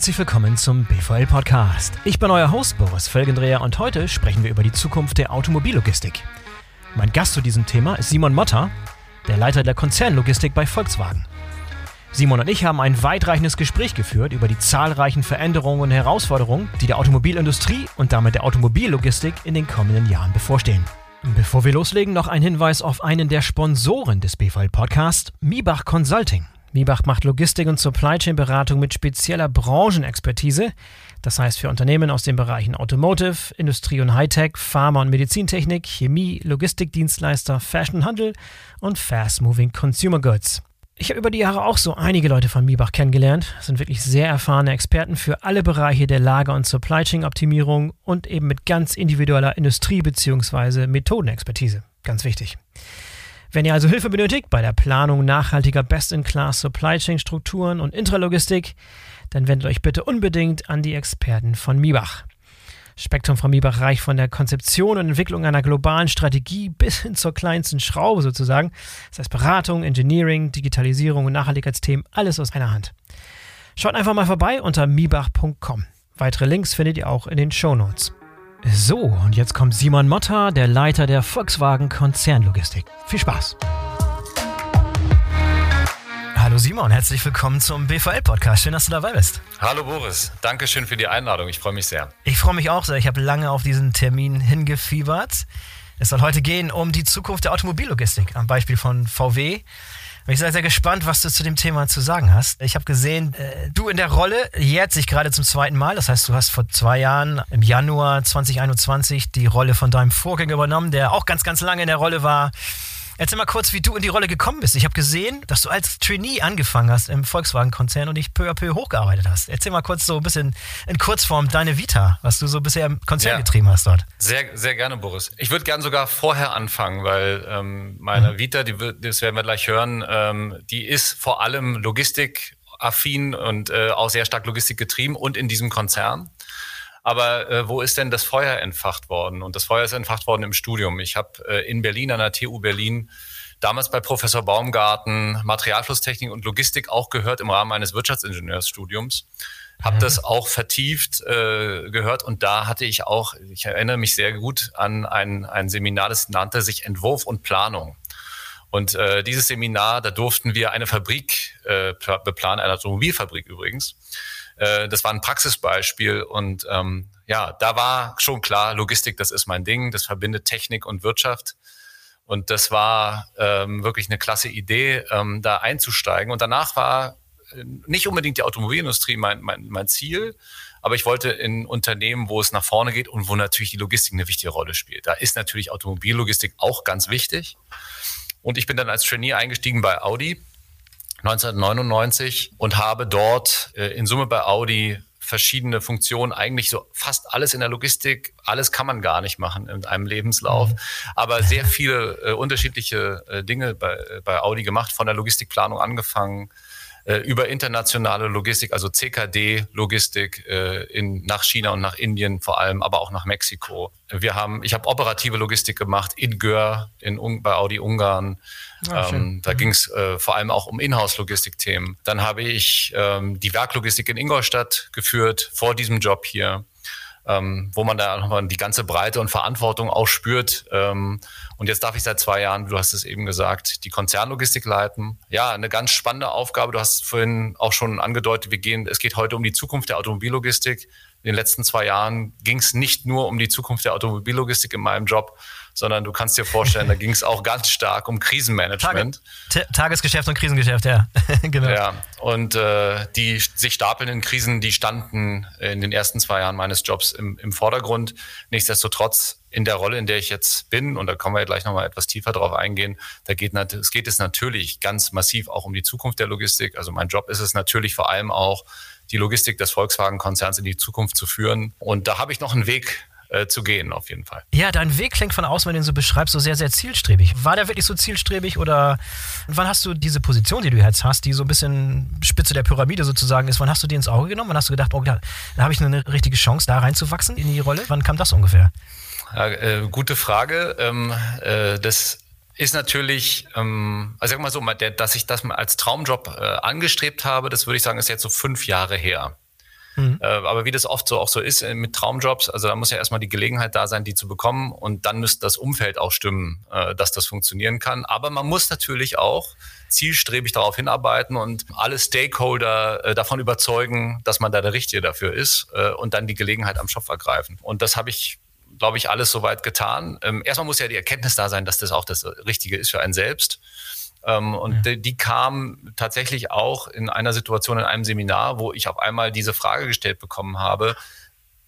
herzlich willkommen zum BVL Podcast. Ich bin euer Host Boris Felgendreher und heute sprechen wir über die Zukunft der Automobillogistik. Mein Gast zu diesem Thema ist Simon Motter, der Leiter der Konzernlogistik bei Volkswagen. Simon und ich haben ein weitreichendes Gespräch geführt über die zahlreichen Veränderungen und Herausforderungen, die der Automobilindustrie und damit der Automobillogistik in den kommenden Jahren bevorstehen. Bevor wir loslegen, noch ein Hinweis auf einen der Sponsoren des BVL Podcasts, Mibach Consulting. Mibach macht Logistik und Supply Chain Beratung mit spezieller Branchenexpertise. Das heißt für Unternehmen aus den Bereichen Automotive, Industrie und Hightech, Pharma und Medizintechnik, Chemie, Logistikdienstleister, Fashion Handel und Fast Moving Consumer Goods. Ich habe über die Jahre auch so einige Leute von Mibach kennengelernt. Das sind wirklich sehr erfahrene Experten für alle Bereiche der Lager- und Supply Chain Optimierung und eben mit ganz individueller Industrie- bzw. Methodenexpertise. Ganz wichtig. Wenn ihr also Hilfe benötigt bei der Planung nachhaltiger Best-in-Class Supply Chain Strukturen und Intralogistik, dann wendet euch bitte unbedingt an die Experten von Mibach. Spektrum von Miebach reicht von der Konzeption und Entwicklung einer globalen Strategie bis hin zur kleinsten Schraube sozusagen. Das heißt Beratung, Engineering, Digitalisierung und Nachhaltigkeitsthemen, alles aus einer Hand. Schaut einfach mal vorbei unter miebach.com. Weitere Links findet ihr auch in den Show Notes. So, und jetzt kommt Simon Motter, der Leiter der Volkswagen Konzernlogistik. Viel Spaß! Hallo Simon, herzlich willkommen zum BVL-Podcast. Schön, dass du dabei bist. Hallo Boris, danke schön für die Einladung. Ich freue mich sehr. Ich freue mich auch sehr. Ich habe lange auf diesen Termin hingefiebert. Es soll heute gehen um die Zukunft der Automobillogistik am Beispiel von VW. Ich sehr, sehr gespannt, was du zu dem Thema zu sagen hast. Ich habe gesehen, äh, du in der Rolle jährt sich gerade zum zweiten Mal. Das heißt, du hast vor zwei Jahren im Januar 2021 die Rolle von deinem Vorgänger übernommen, der auch ganz, ganz lange in der Rolle war. Erzähl mal kurz, wie du in die Rolle gekommen bist. Ich habe gesehen, dass du als Trainee angefangen hast im Volkswagen-Konzern und dich peu à peu hochgearbeitet hast. Erzähl mal kurz so ein bisschen in Kurzform deine Vita, was du so bisher im Konzern ja. getrieben hast dort. Sehr, sehr gerne, Boris. Ich würde gerne sogar vorher anfangen, weil ähm, meine mhm. Vita, die, das werden wir gleich hören, ähm, die ist vor allem Logistik affin und äh, auch sehr stark Logistik getrieben und in diesem Konzern. Aber äh, wo ist denn das Feuer entfacht worden? Und das Feuer ist entfacht worden im Studium. Ich habe äh, in Berlin an der TU Berlin damals bei Professor Baumgarten Materialflusstechnik und Logistik auch gehört im Rahmen eines Wirtschaftsingenieursstudiums. Habe mhm. das auch vertieft äh, gehört und da hatte ich auch, ich erinnere mich sehr gut an ein, ein Seminar, das nannte sich Entwurf und Planung. Und äh, dieses Seminar, da durften wir eine Fabrik äh, beplanen, eine Automobilfabrik übrigens. Äh, das war ein Praxisbeispiel und ähm, ja, da war schon klar, Logistik, das ist mein Ding, das verbindet Technik und Wirtschaft. Und das war ähm, wirklich eine klasse Idee, ähm, da einzusteigen. Und danach war äh, nicht unbedingt die Automobilindustrie mein, mein, mein Ziel, aber ich wollte in Unternehmen, wo es nach vorne geht und wo natürlich die Logistik eine wichtige Rolle spielt. Da ist natürlich Automobillogistik auch ganz wichtig. Und ich bin dann als Trainee eingestiegen bei Audi 1999 und habe dort äh, in Summe bei Audi verschiedene Funktionen, eigentlich so fast alles in der Logistik, alles kann man gar nicht machen in einem Lebenslauf, mhm. aber sehr viele äh, unterschiedliche äh, Dinge bei, äh, bei Audi gemacht, von der Logistikplanung angefangen, über internationale Logistik, also CKD-Logistik äh, in, nach China und nach Indien vor allem, aber auch nach Mexiko. Wir haben, ich habe operative Logistik gemacht in Gör, in, bei Audi Ungarn. Ah, ähm, da mhm. ging es äh, vor allem auch um Inhouse-Logistik-Themen. Dann habe ich ähm, die Werklogistik in Ingolstadt geführt vor diesem Job hier ähm, wo man da nochmal die ganze Breite und Verantwortung auch spürt. Ähm, und jetzt darf ich seit zwei Jahren, du hast es eben gesagt, die Konzernlogistik leiten. Ja, eine ganz spannende Aufgabe. Du hast vorhin auch schon angedeutet, wir gehen, es geht heute um die Zukunft der Automobillogistik. In den letzten zwei Jahren ging es nicht nur um die Zukunft der Automobillogistik in meinem Job, sondern du kannst dir vorstellen, da ging es auch ganz stark um Krisenmanagement. Tage, Tagesgeschäft und Krisengeschäft, ja. genau. Ja, und äh, die sich stapelnden Krisen, die standen in den ersten zwei Jahren meines Jobs im, im Vordergrund. Nichtsdestotrotz in der Rolle, in der ich jetzt bin, und da kommen wir gleich nochmal etwas tiefer drauf eingehen, da geht es geht es natürlich ganz massiv auch um die Zukunft der Logistik. Also mein Job ist es natürlich vor allem auch, die Logistik des Volkswagen-Konzerns in die Zukunft zu führen. Und da habe ich noch einen Weg äh, zu gehen, auf jeden Fall. Ja, dein Weg klingt von außen, wenn du ihn so beschreibst, so sehr, sehr zielstrebig. War der wirklich so zielstrebig oder wann hast du diese Position, die du jetzt hast, die so ein bisschen Spitze der Pyramide sozusagen ist, wann hast du die ins Auge genommen? Wann hast du gedacht, oh, da, da habe ich eine richtige Chance, da reinzuwachsen in die Rolle? Wann kam das ungefähr? Ja, äh, gute Frage. Ähm, äh, das ist natürlich, ähm, also sag mal so, dass ich das als Traumjob äh, angestrebt habe, das würde ich sagen, ist jetzt so fünf Jahre her. Mhm. Äh, aber wie das oft so auch so ist äh, mit Traumjobs, also da muss ja erstmal die Gelegenheit da sein, die zu bekommen und dann müsste das Umfeld auch stimmen, äh, dass das funktionieren kann. Aber man muss natürlich auch zielstrebig darauf hinarbeiten und alle Stakeholder davon überzeugen, dass man da der Richtige dafür ist und dann die Gelegenheit am Schopf ergreifen. Und das habe ich glaube ich, alles soweit getan. Ähm, erstmal muss ja die Erkenntnis da sein, dass das auch das Richtige ist für einen selbst. Ähm, und ja. die, die kam tatsächlich auch in einer Situation in einem Seminar, wo ich auf einmal diese Frage gestellt bekommen habe,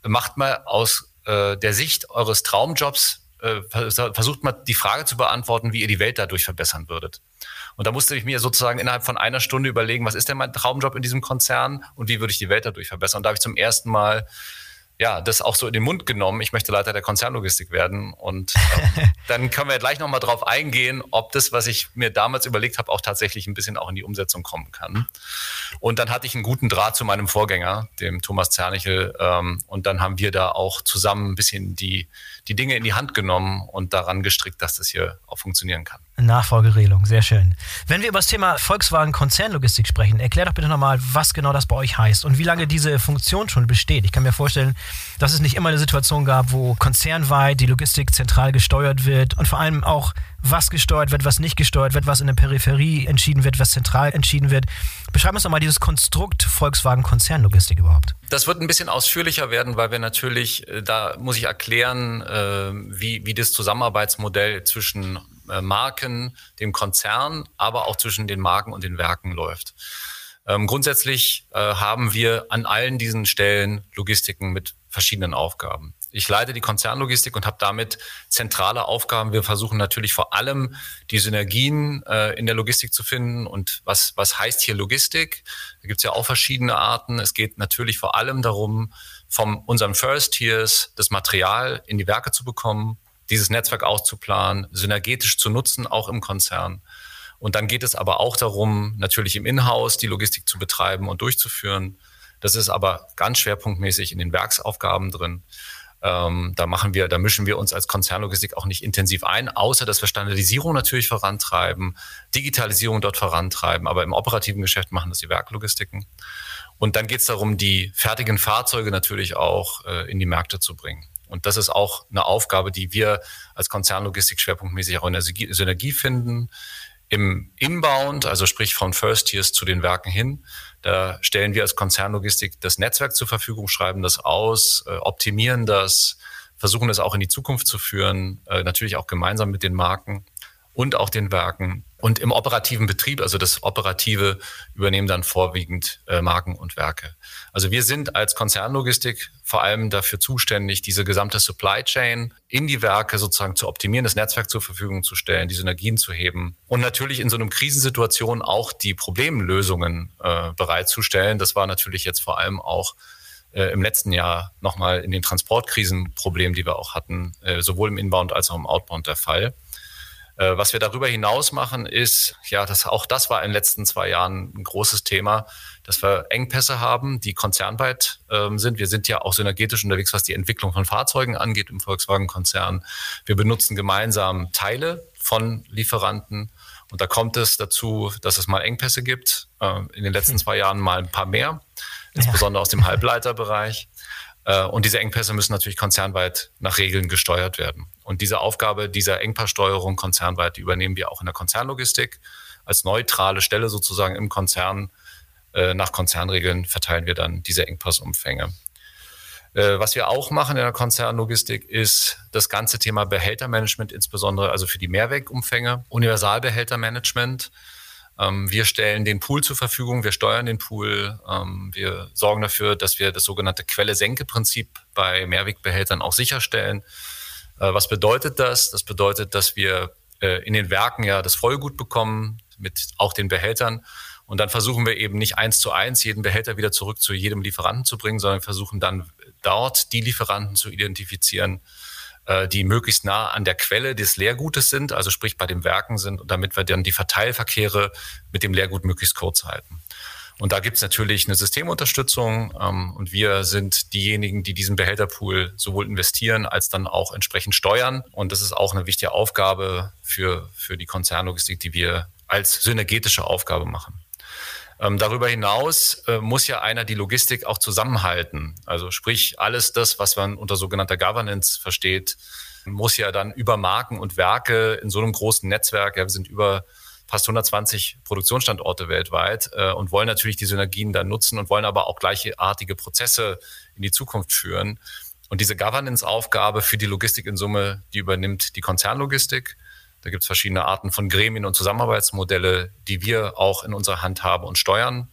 macht mal aus äh, der Sicht eures Traumjobs, äh, versucht mal die Frage zu beantworten, wie ihr die Welt dadurch verbessern würdet. Und da musste ich mir sozusagen innerhalb von einer Stunde überlegen, was ist denn mein Traumjob in diesem Konzern und wie würde ich die Welt dadurch verbessern. Und da habe ich zum ersten Mal ja, das auch so in den Mund genommen. Ich möchte Leiter der Konzernlogistik werden. Und ähm, dann können wir gleich nochmal drauf eingehen, ob das, was ich mir damals überlegt habe, auch tatsächlich ein bisschen auch in die Umsetzung kommen kann. Und dann hatte ich einen guten Draht zu meinem Vorgänger, dem Thomas Zernichel. Ähm, und dann haben wir da auch zusammen ein bisschen die, die Dinge in die Hand genommen und daran gestrickt, dass das hier auch funktionieren kann. Nachfolgeregelung, sehr schön. Wenn wir über das Thema Volkswagen Konzernlogistik sprechen, erklär doch bitte nochmal, was genau das bei euch heißt und wie lange diese Funktion schon besteht. Ich kann mir vorstellen, dass es nicht immer eine Situation gab, wo konzernweit die Logistik zentral gesteuert wird und vor allem auch, was gesteuert wird, was nicht gesteuert wird, was in der Peripherie entschieden wird, was zentral entschieden wird. Beschreib uns doch mal dieses Konstrukt Volkswagen Konzernlogistik überhaupt. Das wird ein bisschen ausführlicher werden, weil wir natürlich, äh, da muss ich erklären, äh, wie, wie das Zusammenarbeitsmodell zwischen Marken, dem Konzern, aber auch zwischen den Marken und den Werken läuft. Ähm, grundsätzlich äh, haben wir an allen diesen Stellen Logistiken mit verschiedenen Aufgaben. Ich leite die Konzernlogistik und habe damit zentrale Aufgaben. Wir versuchen natürlich vor allem die Synergien äh, in der Logistik zu finden. Und was, was heißt hier Logistik? Da gibt es ja auch verschiedene Arten. Es geht natürlich vor allem darum, von unseren First Tiers das Material in die Werke zu bekommen, dieses Netzwerk auszuplanen, synergetisch zu nutzen, auch im Konzern. Und dann geht es aber auch darum, natürlich im Inhouse die Logistik zu betreiben und durchzuführen. Das ist aber ganz schwerpunktmäßig in den Werksaufgaben drin. Ähm, da machen wir, da mischen wir uns als Konzernlogistik auch nicht intensiv ein, außer dass wir Standardisierung natürlich vorantreiben, Digitalisierung dort vorantreiben, aber im operativen Geschäft machen das die Werklogistiken. Und dann geht es darum, die fertigen Fahrzeuge natürlich auch äh, in die Märkte zu bringen. Und das ist auch eine Aufgabe, die wir als Konzernlogistik schwerpunktmäßig auch in der Synergie finden. Im Inbound, also sprich von First Tiers zu den Werken hin, da stellen wir als Konzernlogistik das Netzwerk zur Verfügung, schreiben das aus, äh, optimieren das, versuchen es auch in die Zukunft zu führen, äh, natürlich auch gemeinsam mit den Marken und auch den Werken. Und im operativen Betrieb, also das Operative, übernehmen dann vorwiegend äh, Marken und Werke. Also wir sind als Konzernlogistik vor allem dafür zuständig, diese gesamte Supply Chain in die Werke sozusagen zu optimieren, das Netzwerk zur Verfügung zu stellen, die Synergien zu heben und natürlich in so einem Krisensituation auch die Problemlösungen äh, bereitzustellen. Das war natürlich jetzt vor allem auch äh, im letzten Jahr nochmal in den Transportkrisenproblemen, die wir auch hatten, äh, sowohl im Inbound als auch im Outbound der Fall. Äh, was wir darüber hinaus machen, ist, ja, das, auch das war in den letzten zwei Jahren ein großes Thema, dass wir Engpässe haben, die konzernweit ähm, sind. Wir sind ja auch synergetisch unterwegs, was die Entwicklung von Fahrzeugen angeht im Volkswagen-Konzern. Wir benutzen gemeinsam Teile von Lieferanten. Und da kommt es dazu, dass es mal Engpässe gibt. Äh, in den letzten hm. zwei Jahren mal ein paar mehr, insbesondere ja. aus dem Halbleiterbereich. Äh, und diese Engpässe müssen natürlich konzernweit nach Regeln gesteuert werden. Und diese Aufgabe dieser Engpasssteuerung konzernweit, die übernehmen wir auch in der Konzernlogistik. Als neutrale Stelle sozusagen im Konzern äh, nach Konzernregeln verteilen wir dann diese Engpassumfänge. Äh, was wir auch machen in der Konzernlogistik ist das ganze Thema Behältermanagement, insbesondere also für die Mehrwegumfänge, Universalbehältermanagement. Ähm, wir stellen den Pool zur Verfügung, wir steuern den Pool, ähm, wir sorgen dafür, dass wir das sogenannte Quelle-Senke-Prinzip bei Mehrwegbehältern auch sicherstellen. Äh, was bedeutet das? Das bedeutet, dass wir äh, in den Werken ja das Vollgut bekommen mit auch den Behältern. Und dann versuchen wir eben nicht eins zu eins jeden Behälter wieder zurück zu jedem Lieferanten zu bringen, sondern versuchen dann dort die Lieferanten zu identifizieren, die möglichst nah an der Quelle des Leergutes sind, also sprich bei den Werken sind, damit wir dann die Verteilverkehre mit dem Leergut möglichst kurz halten. Und da gibt es natürlich eine Systemunterstützung ähm, und wir sind diejenigen, die diesen Behälterpool sowohl investieren als dann auch entsprechend steuern. Und das ist auch eine wichtige Aufgabe für, für die Konzernlogistik, die wir als synergetische Aufgabe machen. Ähm, darüber hinaus äh, muss ja einer die Logistik auch zusammenhalten. Also sprich, alles das, was man unter sogenannter Governance versteht, muss ja dann über Marken und Werke in so einem großen Netzwerk, ja, wir sind über fast 120 Produktionsstandorte weltweit äh, und wollen natürlich die Synergien dann nutzen und wollen aber auch gleichartige Prozesse in die Zukunft führen. Und diese Governance-Aufgabe für die Logistik in Summe, die übernimmt die Konzernlogistik. Da gibt es verschiedene Arten von Gremien und Zusammenarbeitsmodelle, die wir auch in unserer Hand haben und steuern.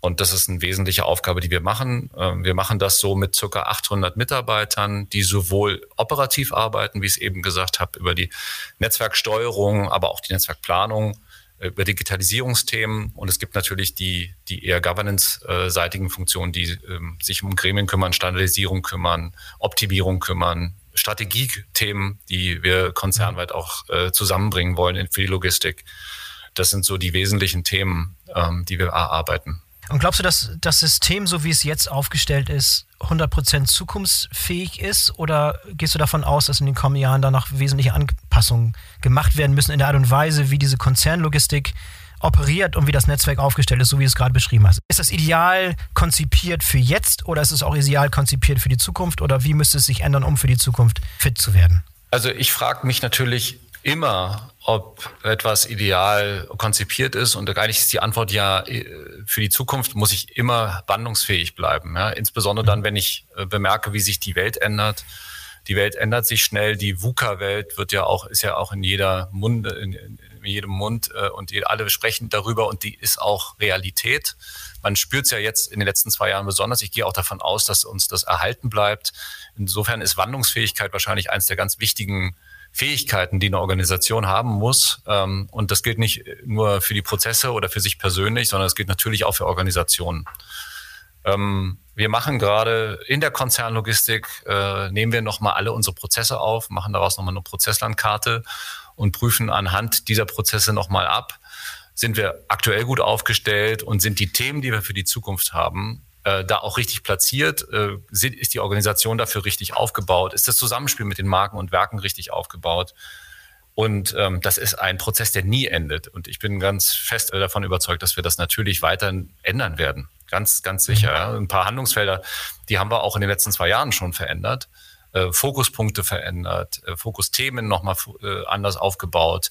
Und das ist eine wesentliche Aufgabe, die wir machen. Ähm, wir machen das so mit circa 800 Mitarbeitern, die sowohl operativ arbeiten, wie ich es eben gesagt habe, über die Netzwerksteuerung, aber auch die Netzwerkplanung, äh, über Digitalisierungsthemen. Und es gibt natürlich die, die eher governance-seitigen Funktionen, die ähm, sich um Gremien kümmern, Standardisierung kümmern, Optimierung kümmern, Strategiethemen, die wir konzernweit auch äh, zusammenbringen wollen für die Logistik. Das sind so die wesentlichen Themen, ähm, die wir erarbeiten. Und glaubst du, dass das System, so wie es jetzt aufgestellt ist, 100% zukunftsfähig ist? Oder gehst du davon aus, dass in den kommenden Jahren da noch wesentliche Anpassungen gemacht werden müssen in der Art und Weise, wie diese Konzernlogistik operiert und wie das Netzwerk aufgestellt ist, so wie du es gerade beschrieben hast? Ist das ideal konzipiert für jetzt oder ist es auch ideal konzipiert für die Zukunft? Oder wie müsste es sich ändern, um für die Zukunft fit zu werden? Also ich frage mich natürlich immer, ob etwas ideal konzipiert ist. Und eigentlich ist die Antwort ja, äh, für die Zukunft muss ich immer wandlungsfähig bleiben. Ja? Insbesondere dann, wenn ich äh, bemerke, wie sich die Welt ändert. Die Welt ändert sich schnell. Die VUCA-Welt wird ja auch, ist ja auch in jeder Munde, in, in jedem Mund äh, und alle sprechen darüber und die ist auch Realität. Man spürt es ja jetzt in den letzten zwei Jahren besonders. Ich gehe auch davon aus, dass uns das erhalten bleibt. Insofern ist Wandlungsfähigkeit wahrscheinlich eines der ganz wichtigen Fähigkeiten, die eine Organisation haben muss. Ähm, und das gilt nicht nur für die Prozesse oder für sich persönlich, sondern es gilt natürlich auch für Organisationen. Ähm, wir machen gerade in der Konzernlogistik, äh, nehmen wir nochmal alle unsere Prozesse auf, machen daraus nochmal eine Prozesslandkarte und prüfen anhand dieser Prozesse nochmal ab, sind wir aktuell gut aufgestellt und sind die Themen, die wir für die Zukunft haben, äh, da auch richtig platziert? Äh, ist die Organisation dafür richtig aufgebaut? Ist das Zusammenspiel mit den Marken und Werken richtig aufgebaut? Und ähm, das ist ein Prozess, der nie endet. Und ich bin ganz fest davon überzeugt, dass wir das natürlich weiter ändern werden. Ganz, ganz sicher. Ja. Ein paar Handlungsfelder, die haben wir auch in den letzten zwei Jahren schon verändert. Äh, Fokuspunkte verändert, äh, Fokusthemen nochmal äh, anders aufgebaut,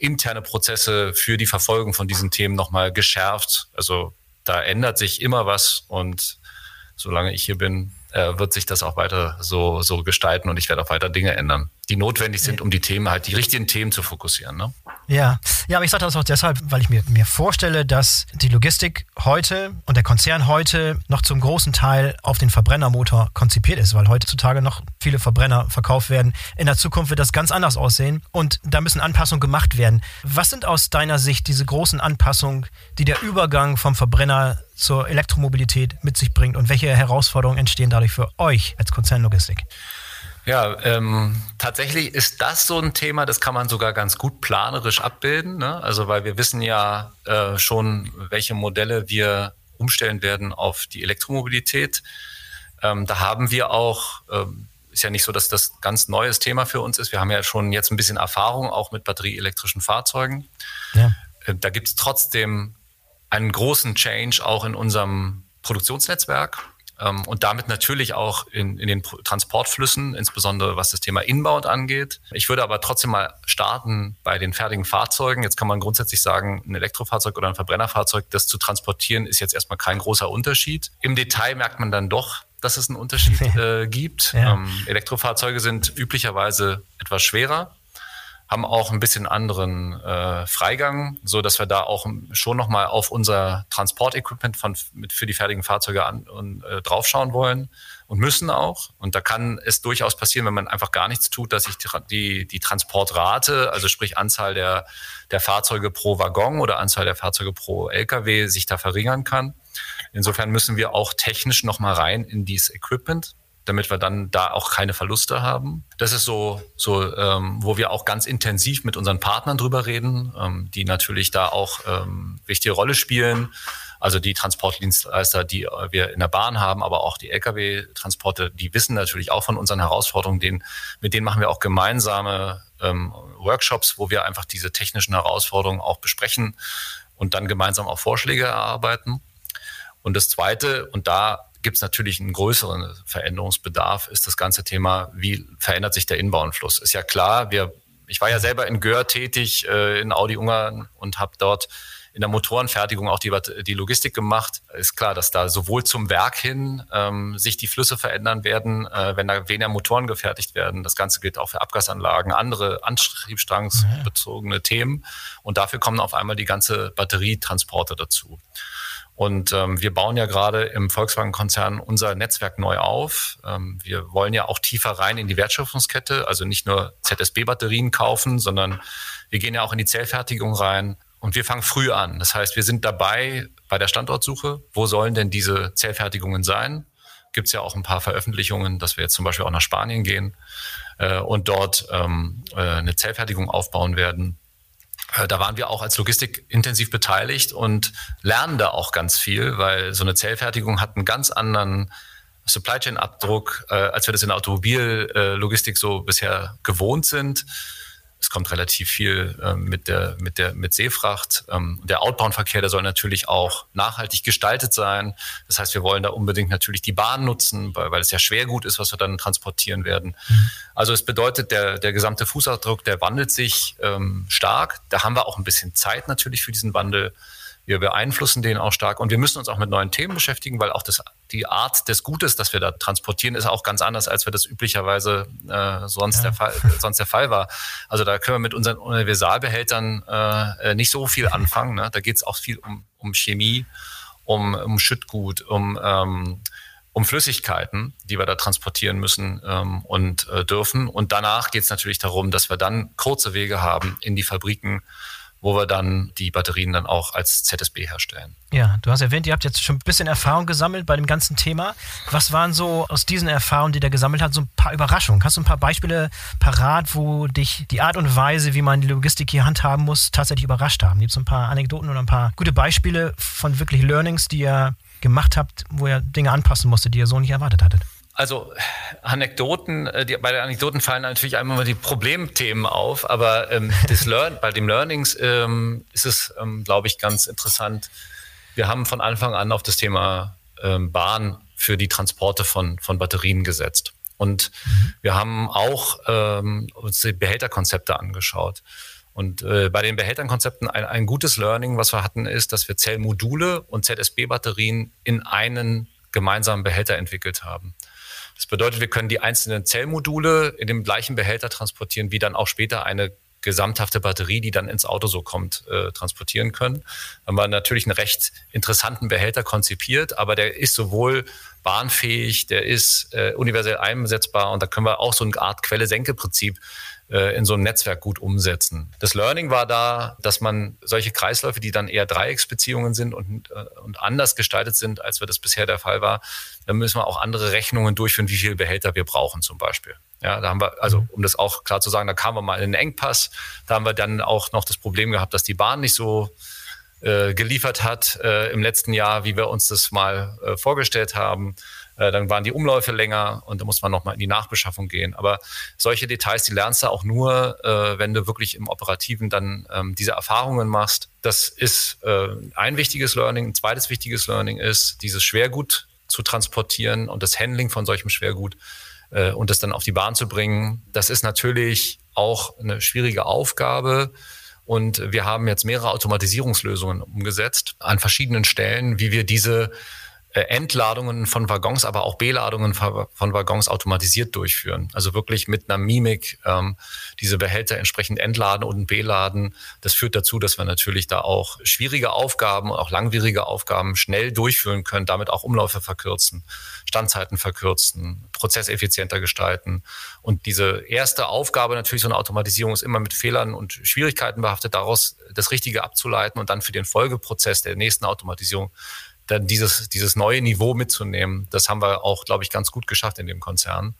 interne Prozesse für die Verfolgung von diesen Themen nochmal geschärft. Also da ändert sich immer was und solange ich hier bin, wird sich das auch weiter so, so gestalten und ich werde auch weiter Dinge ändern, die notwendig sind, um die Themen halt, die richtigen Themen zu fokussieren. Ne? Ja. ja, aber ich sage das auch deshalb, weil ich mir, mir vorstelle, dass die Logistik heute und der Konzern heute noch zum großen Teil auf den Verbrennermotor konzipiert ist, weil heutzutage noch viele Verbrenner verkauft werden. In der Zukunft wird das ganz anders aussehen und da müssen Anpassungen gemacht werden. Was sind aus deiner Sicht diese großen Anpassungen, die der Übergang vom Verbrenner zur Elektromobilität mit sich bringt und welche Herausforderungen entstehen dadurch für euch als Konzernlogistik? Ja, ähm, tatsächlich ist das so ein Thema, das kann man sogar ganz gut planerisch abbilden. Ne? Also weil wir wissen ja äh, schon, welche Modelle wir umstellen werden auf die Elektromobilität. Ähm, da haben wir auch, ähm, ist ja nicht so, dass das ganz neues Thema für uns ist. Wir haben ja schon jetzt ein bisschen Erfahrung auch mit batterieelektrischen Fahrzeugen. Ja. Äh, da gibt es trotzdem einen großen Change auch in unserem Produktionsnetzwerk und damit natürlich auch in, in den Transportflüssen, insbesondere was das Thema Inbound angeht. Ich würde aber trotzdem mal starten bei den fertigen Fahrzeugen. Jetzt kann man grundsätzlich sagen, ein Elektrofahrzeug oder ein Verbrennerfahrzeug, das zu transportieren, ist jetzt erstmal kein großer Unterschied. Im Detail merkt man dann doch, dass es einen Unterschied äh, gibt. Ja. Ähm, Elektrofahrzeuge sind üblicherweise etwas schwerer haben auch ein bisschen anderen äh, Freigang, so dass wir da auch schon nochmal auf unser Transportequipment von, mit, für die fertigen Fahrzeuge an, und, äh, draufschauen wollen und müssen auch. Und da kann es durchaus passieren, wenn man einfach gar nichts tut, dass sich die, die Transportrate, also sprich Anzahl der, der Fahrzeuge pro Waggon oder Anzahl der Fahrzeuge pro LKW sich da verringern kann. Insofern müssen wir auch technisch nochmal rein in dieses Equipment damit wir dann da auch keine Verluste haben. Das ist so, so ähm, wo wir auch ganz intensiv mit unseren Partnern drüber reden, ähm, die natürlich da auch ähm, wichtige Rolle spielen. Also die Transportdienstleister, die wir in der Bahn haben, aber auch die Lkw-Transporte, die wissen natürlich auch von unseren Herausforderungen. Denen, mit denen machen wir auch gemeinsame ähm, Workshops, wo wir einfach diese technischen Herausforderungen auch besprechen und dann gemeinsam auch Vorschläge erarbeiten. Und das Zweite, und da gibt es natürlich einen größeren Veränderungsbedarf, ist das ganze Thema, wie verändert sich der Inbauenfluss. Ist ja klar, wir, ich war ja selber in Gör tätig, äh, in Audi Ungarn und habe dort in der Motorenfertigung auch die, die Logistik gemacht. Ist klar, dass da sowohl zum Werk hin ähm, sich die Flüsse verändern werden, äh, wenn da weniger Motoren gefertigt werden. Das Ganze gilt auch für Abgasanlagen, andere antriebsstrangsbezogene Themen. Und dafür kommen auf einmal die ganze Batterietransporte dazu. Und ähm, wir bauen ja gerade im Volkswagen-Konzern unser Netzwerk neu auf. Ähm, wir wollen ja auch tiefer rein in die Wertschöpfungskette, also nicht nur ZSB-Batterien kaufen, sondern wir gehen ja auch in die Zellfertigung rein. Und wir fangen früh an. Das heißt, wir sind dabei bei der Standortsuche. Wo sollen denn diese Zellfertigungen sein? Gibt es ja auch ein paar Veröffentlichungen, dass wir jetzt zum Beispiel auch nach Spanien gehen äh, und dort ähm, äh, eine Zellfertigung aufbauen werden. Äh, da waren wir auch als Logistik intensiv beteiligt und lernen da auch ganz viel, weil so eine Zellfertigung hat einen ganz anderen Supply Chain Abdruck, äh, als wir das in der Automobillogistik so bisher gewohnt sind. Es kommt relativ viel ähm, mit der, mit der, mit Seefracht. Ähm, der Outbound-Verkehr, der soll natürlich auch nachhaltig gestaltet sein. Das heißt, wir wollen da unbedingt natürlich die Bahn nutzen, weil, weil es ja schwer gut ist, was wir dann transportieren werden. Mhm. Also es bedeutet, der, der gesamte Fußabdruck, der wandelt sich ähm, stark. Da haben wir auch ein bisschen Zeit natürlich für diesen Wandel. Wir beeinflussen den auch stark und wir müssen uns auch mit neuen Themen beschäftigen, weil auch das, die Art des Gutes, das wir da transportieren, ist auch ganz anders, als wir das üblicherweise äh, sonst, ja. der Fall, sonst der Fall war. Also da können wir mit unseren Universalbehältern äh, nicht so viel anfangen. Ne? Da geht es auch viel um, um Chemie, um, um Schüttgut, um ähm, um Flüssigkeiten, die wir da transportieren müssen ähm, und äh, dürfen. Und danach geht es natürlich darum, dass wir dann kurze Wege haben in die Fabriken, wo wir dann die Batterien dann auch als ZSB herstellen. Ja, du hast erwähnt, ihr habt jetzt schon ein bisschen Erfahrung gesammelt bei dem ganzen Thema. Was waren so aus diesen Erfahrungen, die ihr gesammelt habt, so ein paar Überraschungen? Hast du ein paar Beispiele parat, wo dich die Art und Weise, wie man die Logistik hier handhaben muss, tatsächlich überrascht haben? Gibt es ein paar Anekdoten oder ein paar gute Beispiele von wirklich Learnings, die ihr gemacht habt, wo ihr Dinge anpassen musstet, die ihr so nicht erwartet hattet? Also Anekdoten, äh, die, bei den Anekdoten fallen natürlich einmal die Problemthemen auf, aber ähm, das Learn, bei den Learnings ähm, ist es, ähm, glaube ich, ganz interessant. Wir haben von Anfang an auf das Thema ähm, Bahn für die Transporte von, von Batterien gesetzt. Und mhm. wir haben auch ähm, uns die Behälterkonzepte angeschaut. Und äh, bei den Behälterkonzepten ein, ein gutes Learning, was wir hatten, ist, dass wir Zellmodule und ZSB-Batterien in einen gemeinsamen Behälter entwickelt haben. Das bedeutet, wir können die einzelnen Zellmodule in dem gleichen Behälter transportieren, wie dann auch später eine gesamthafte Batterie, die dann ins Auto so kommt, äh, transportieren können. Haben wir natürlich einen recht interessanten Behälter konzipiert, aber der ist sowohl bahnfähig, der ist äh, universell einsetzbar und da können wir auch so eine Art Quelle-Senke-Prinzip in so einem Netzwerk gut umsetzen. Das Learning war da, dass man solche Kreisläufe, die dann eher Dreiecksbeziehungen sind und, äh, und anders gestaltet sind, als wir das bisher der Fall war, dann müssen wir auch andere Rechnungen durchführen, wie viele Behälter wir brauchen zum Beispiel. Ja, da haben wir, also mhm. um das auch klar zu sagen, da kamen wir mal in einen Engpass. Da haben wir dann auch noch das Problem gehabt, dass die Bahn nicht so äh, geliefert hat äh, im letzten Jahr, wie wir uns das mal äh, vorgestellt haben. Äh, dann waren die Umläufe länger und da muss man nochmal in die Nachbeschaffung gehen. Aber solche Details, die lernst du auch nur, äh, wenn du wirklich im Operativen dann ähm, diese Erfahrungen machst. Das ist äh, ein wichtiges Learning. Ein zweites wichtiges Learning ist, dieses Schwergut zu transportieren und das Handling von solchem Schwergut äh, und das dann auf die Bahn zu bringen. Das ist natürlich auch eine schwierige Aufgabe. Und wir haben jetzt mehrere Automatisierungslösungen umgesetzt an verschiedenen Stellen, wie wir diese Entladungen von Waggons, aber auch Beladungen von Waggons automatisiert durchführen. Also wirklich mit einer Mimik ähm, diese Behälter entsprechend entladen und beladen. Das führt dazu, dass wir natürlich da auch schwierige Aufgaben, auch langwierige Aufgaben schnell durchführen können, damit auch Umläufe verkürzen, Standzeiten verkürzen, prozesseffizienter gestalten. Und diese erste Aufgabe natürlich so eine Automatisierung ist immer mit Fehlern und Schwierigkeiten behaftet, daraus das Richtige abzuleiten und dann für den Folgeprozess der nächsten Automatisierung dann dieses, dieses neue Niveau mitzunehmen. Das haben wir auch, glaube ich, ganz gut geschafft in dem Konzern.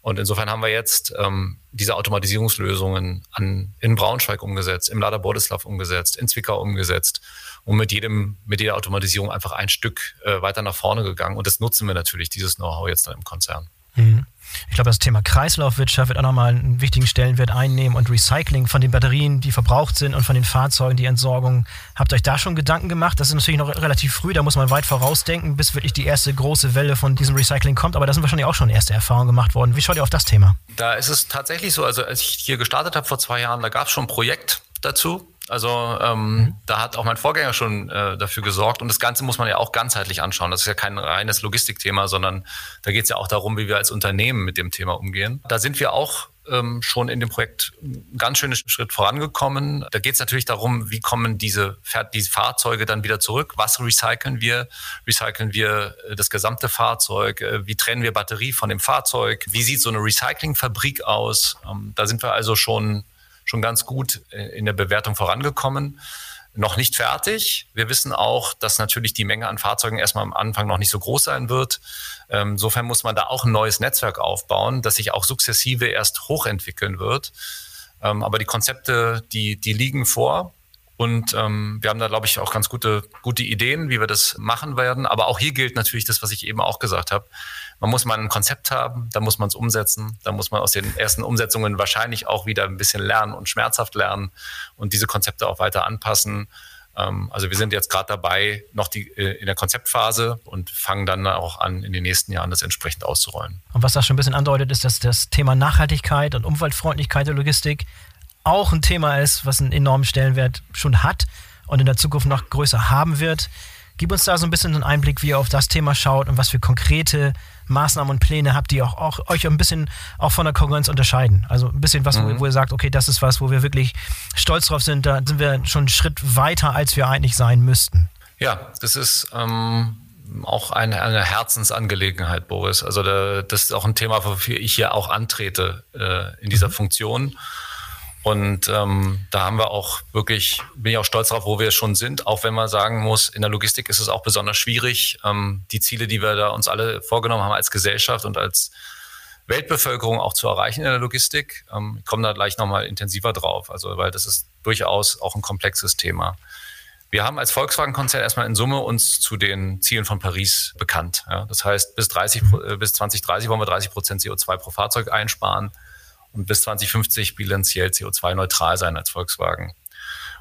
Und insofern haben wir jetzt ähm, diese Automatisierungslösungen an, in Braunschweig umgesetzt, im Lader Boleslav umgesetzt, in Zwickau umgesetzt und mit jedem, mit jeder Automatisierung einfach ein Stück äh, weiter nach vorne gegangen. Und das nutzen wir natürlich, dieses Know-how jetzt dann im Konzern. Mhm. Ich glaube, das Thema Kreislaufwirtschaft wird auch nochmal einen wichtigen Stellenwert einnehmen und Recycling von den Batterien, die verbraucht sind und von den Fahrzeugen, die Entsorgung. Habt ihr euch da schon Gedanken gemacht? Das ist natürlich noch relativ früh, da muss man weit vorausdenken, bis wirklich die erste große Welle von diesem Recycling kommt. Aber da sind wahrscheinlich auch schon erste Erfahrungen gemacht worden. Wie schaut ihr auf das Thema? Da ist es tatsächlich so, also als ich hier gestartet habe vor zwei Jahren, da gab es schon ein Projekt dazu. Also ähm, mhm. da hat auch mein Vorgänger schon äh, dafür gesorgt. Und das Ganze muss man ja auch ganzheitlich anschauen. Das ist ja kein reines Logistikthema, sondern da geht es ja auch darum, wie wir als Unternehmen mit dem Thema umgehen. Da sind wir auch ähm, schon in dem Projekt einen ganz schönen Schritt vorangekommen. Da geht es natürlich darum, wie kommen diese, diese Fahrzeuge dann wieder zurück? Was recyceln wir? Recyceln wir äh, das gesamte Fahrzeug? Äh, wie trennen wir Batterie von dem Fahrzeug? Wie sieht so eine Recyclingfabrik aus? Ähm, da sind wir also schon schon ganz gut äh, in der Bewertung vorangekommen. Noch nicht fertig. Wir wissen auch, dass natürlich die Menge an Fahrzeugen erstmal am Anfang noch nicht so groß sein wird. Ähm, insofern muss man da auch ein neues Netzwerk aufbauen, das sich auch sukzessive erst hochentwickeln wird. Ähm, aber die Konzepte, die, die liegen vor. Und ähm, wir haben da, glaube ich, auch ganz gute, gute Ideen, wie wir das machen werden. Aber auch hier gilt natürlich das, was ich eben auch gesagt habe. Man muss mal ein Konzept haben, da muss man es umsetzen, da muss man aus den ersten Umsetzungen wahrscheinlich auch wieder ein bisschen lernen und schmerzhaft lernen und diese Konzepte auch weiter anpassen. Ähm, also wir sind jetzt gerade dabei, noch die, äh, in der Konzeptphase und fangen dann auch an, in den nächsten Jahren das entsprechend auszurollen. Und was das schon ein bisschen andeutet, ist, dass das Thema Nachhaltigkeit und Umweltfreundlichkeit der Logistik auch ein Thema ist, was einen enormen Stellenwert schon hat und in der Zukunft noch größer haben wird. Gib uns da so ein bisschen einen Einblick, wie ihr auf das Thema schaut und was für konkrete Maßnahmen und Pläne habt, die auch, auch euch ein bisschen auch von der Konkurrenz unterscheiden. Also ein bisschen was, mhm. wo, wo, ihr sagt, okay, das ist was, wo wir wirklich stolz drauf sind. Da sind wir schon einen Schritt weiter, als wir eigentlich sein müssten. Ja, das ist ähm, auch eine, eine, Herzensangelegenheit, Boris. Also da, das ist auch ein Thema, wofür ich hier auch antrete äh, in dieser mhm. Funktion. Und ähm, da haben wir auch wirklich, bin ich auch stolz darauf, wo wir schon sind, auch wenn man sagen muss, in der Logistik ist es auch besonders schwierig, ähm, die Ziele, die wir da uns alle vorgenommen haben als Gesellschaft und als Weltbevölkerung auch zu erreichen in der Logistik. Ähm, ich komme da gleich nochmal intensiver drauf, also weil das ist durchaus auch ein komplexes Thema. Wir haben als Volkswagen-Konzern erstmal in Summe uns zu den Zielen von Paris bekannt. Ja, das heißt, bis, 30, äh, bis 2030 wollen wir 30 Prozent CO2 pro Fahrzeug einsparen und bis 2050 bilanziell CO2-neutral sein als Volkswagen.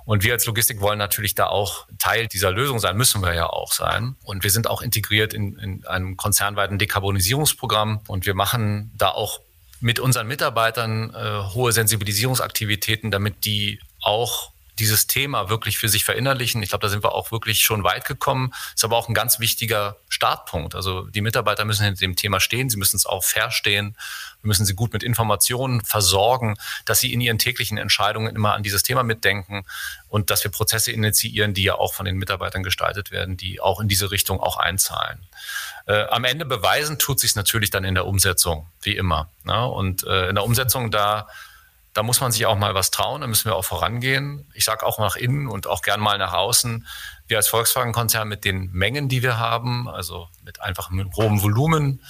Und wir als Logistik wollen natürlich da auch Teil dieser Lösung sein, müssen wir ja auch sein. Und wir sind auch integriert in, in einem konzernweiten Dekarbonisierungsprogramm und wir machen da auch mit unseren Mitarbeitern äh, hohe Sensibilisierungsaktivitäten, damit die auch dieses Thema wirklich für sich verinnerlichen. Ich glaube, da sind wir auch wirklich schon weit gekommen. Ist aber auch ein ganz wichtiger Startpunkt. Also die Mitarbeiter müssen hinter dem Thema stehen, sie müssen es auch verstehen, wir müssen sie gut mit Informationen versorgen, dass sie in ihren täglichen Entscheidungen immer an dieses Thema mitdenken und dass wir Prozesse initiieren, die ja auch von den Mitarbeitern gestaltet werden, die auch in diese Richtung auch einzahlen. Äh, am Ende beweisen tut sich natürlich dann in der Umsetzung, wie immer. Ne? Und äh, in der Umsetzung da da muss man sich auch mal was trauen, da müssen wir auch vorangehen. Ich sage auch nach innen und auch gern mal nach außen. Wir als Volkswagen-Konzern mit den Mengen, die wir haben, also mit einfach einem hohem Volumen,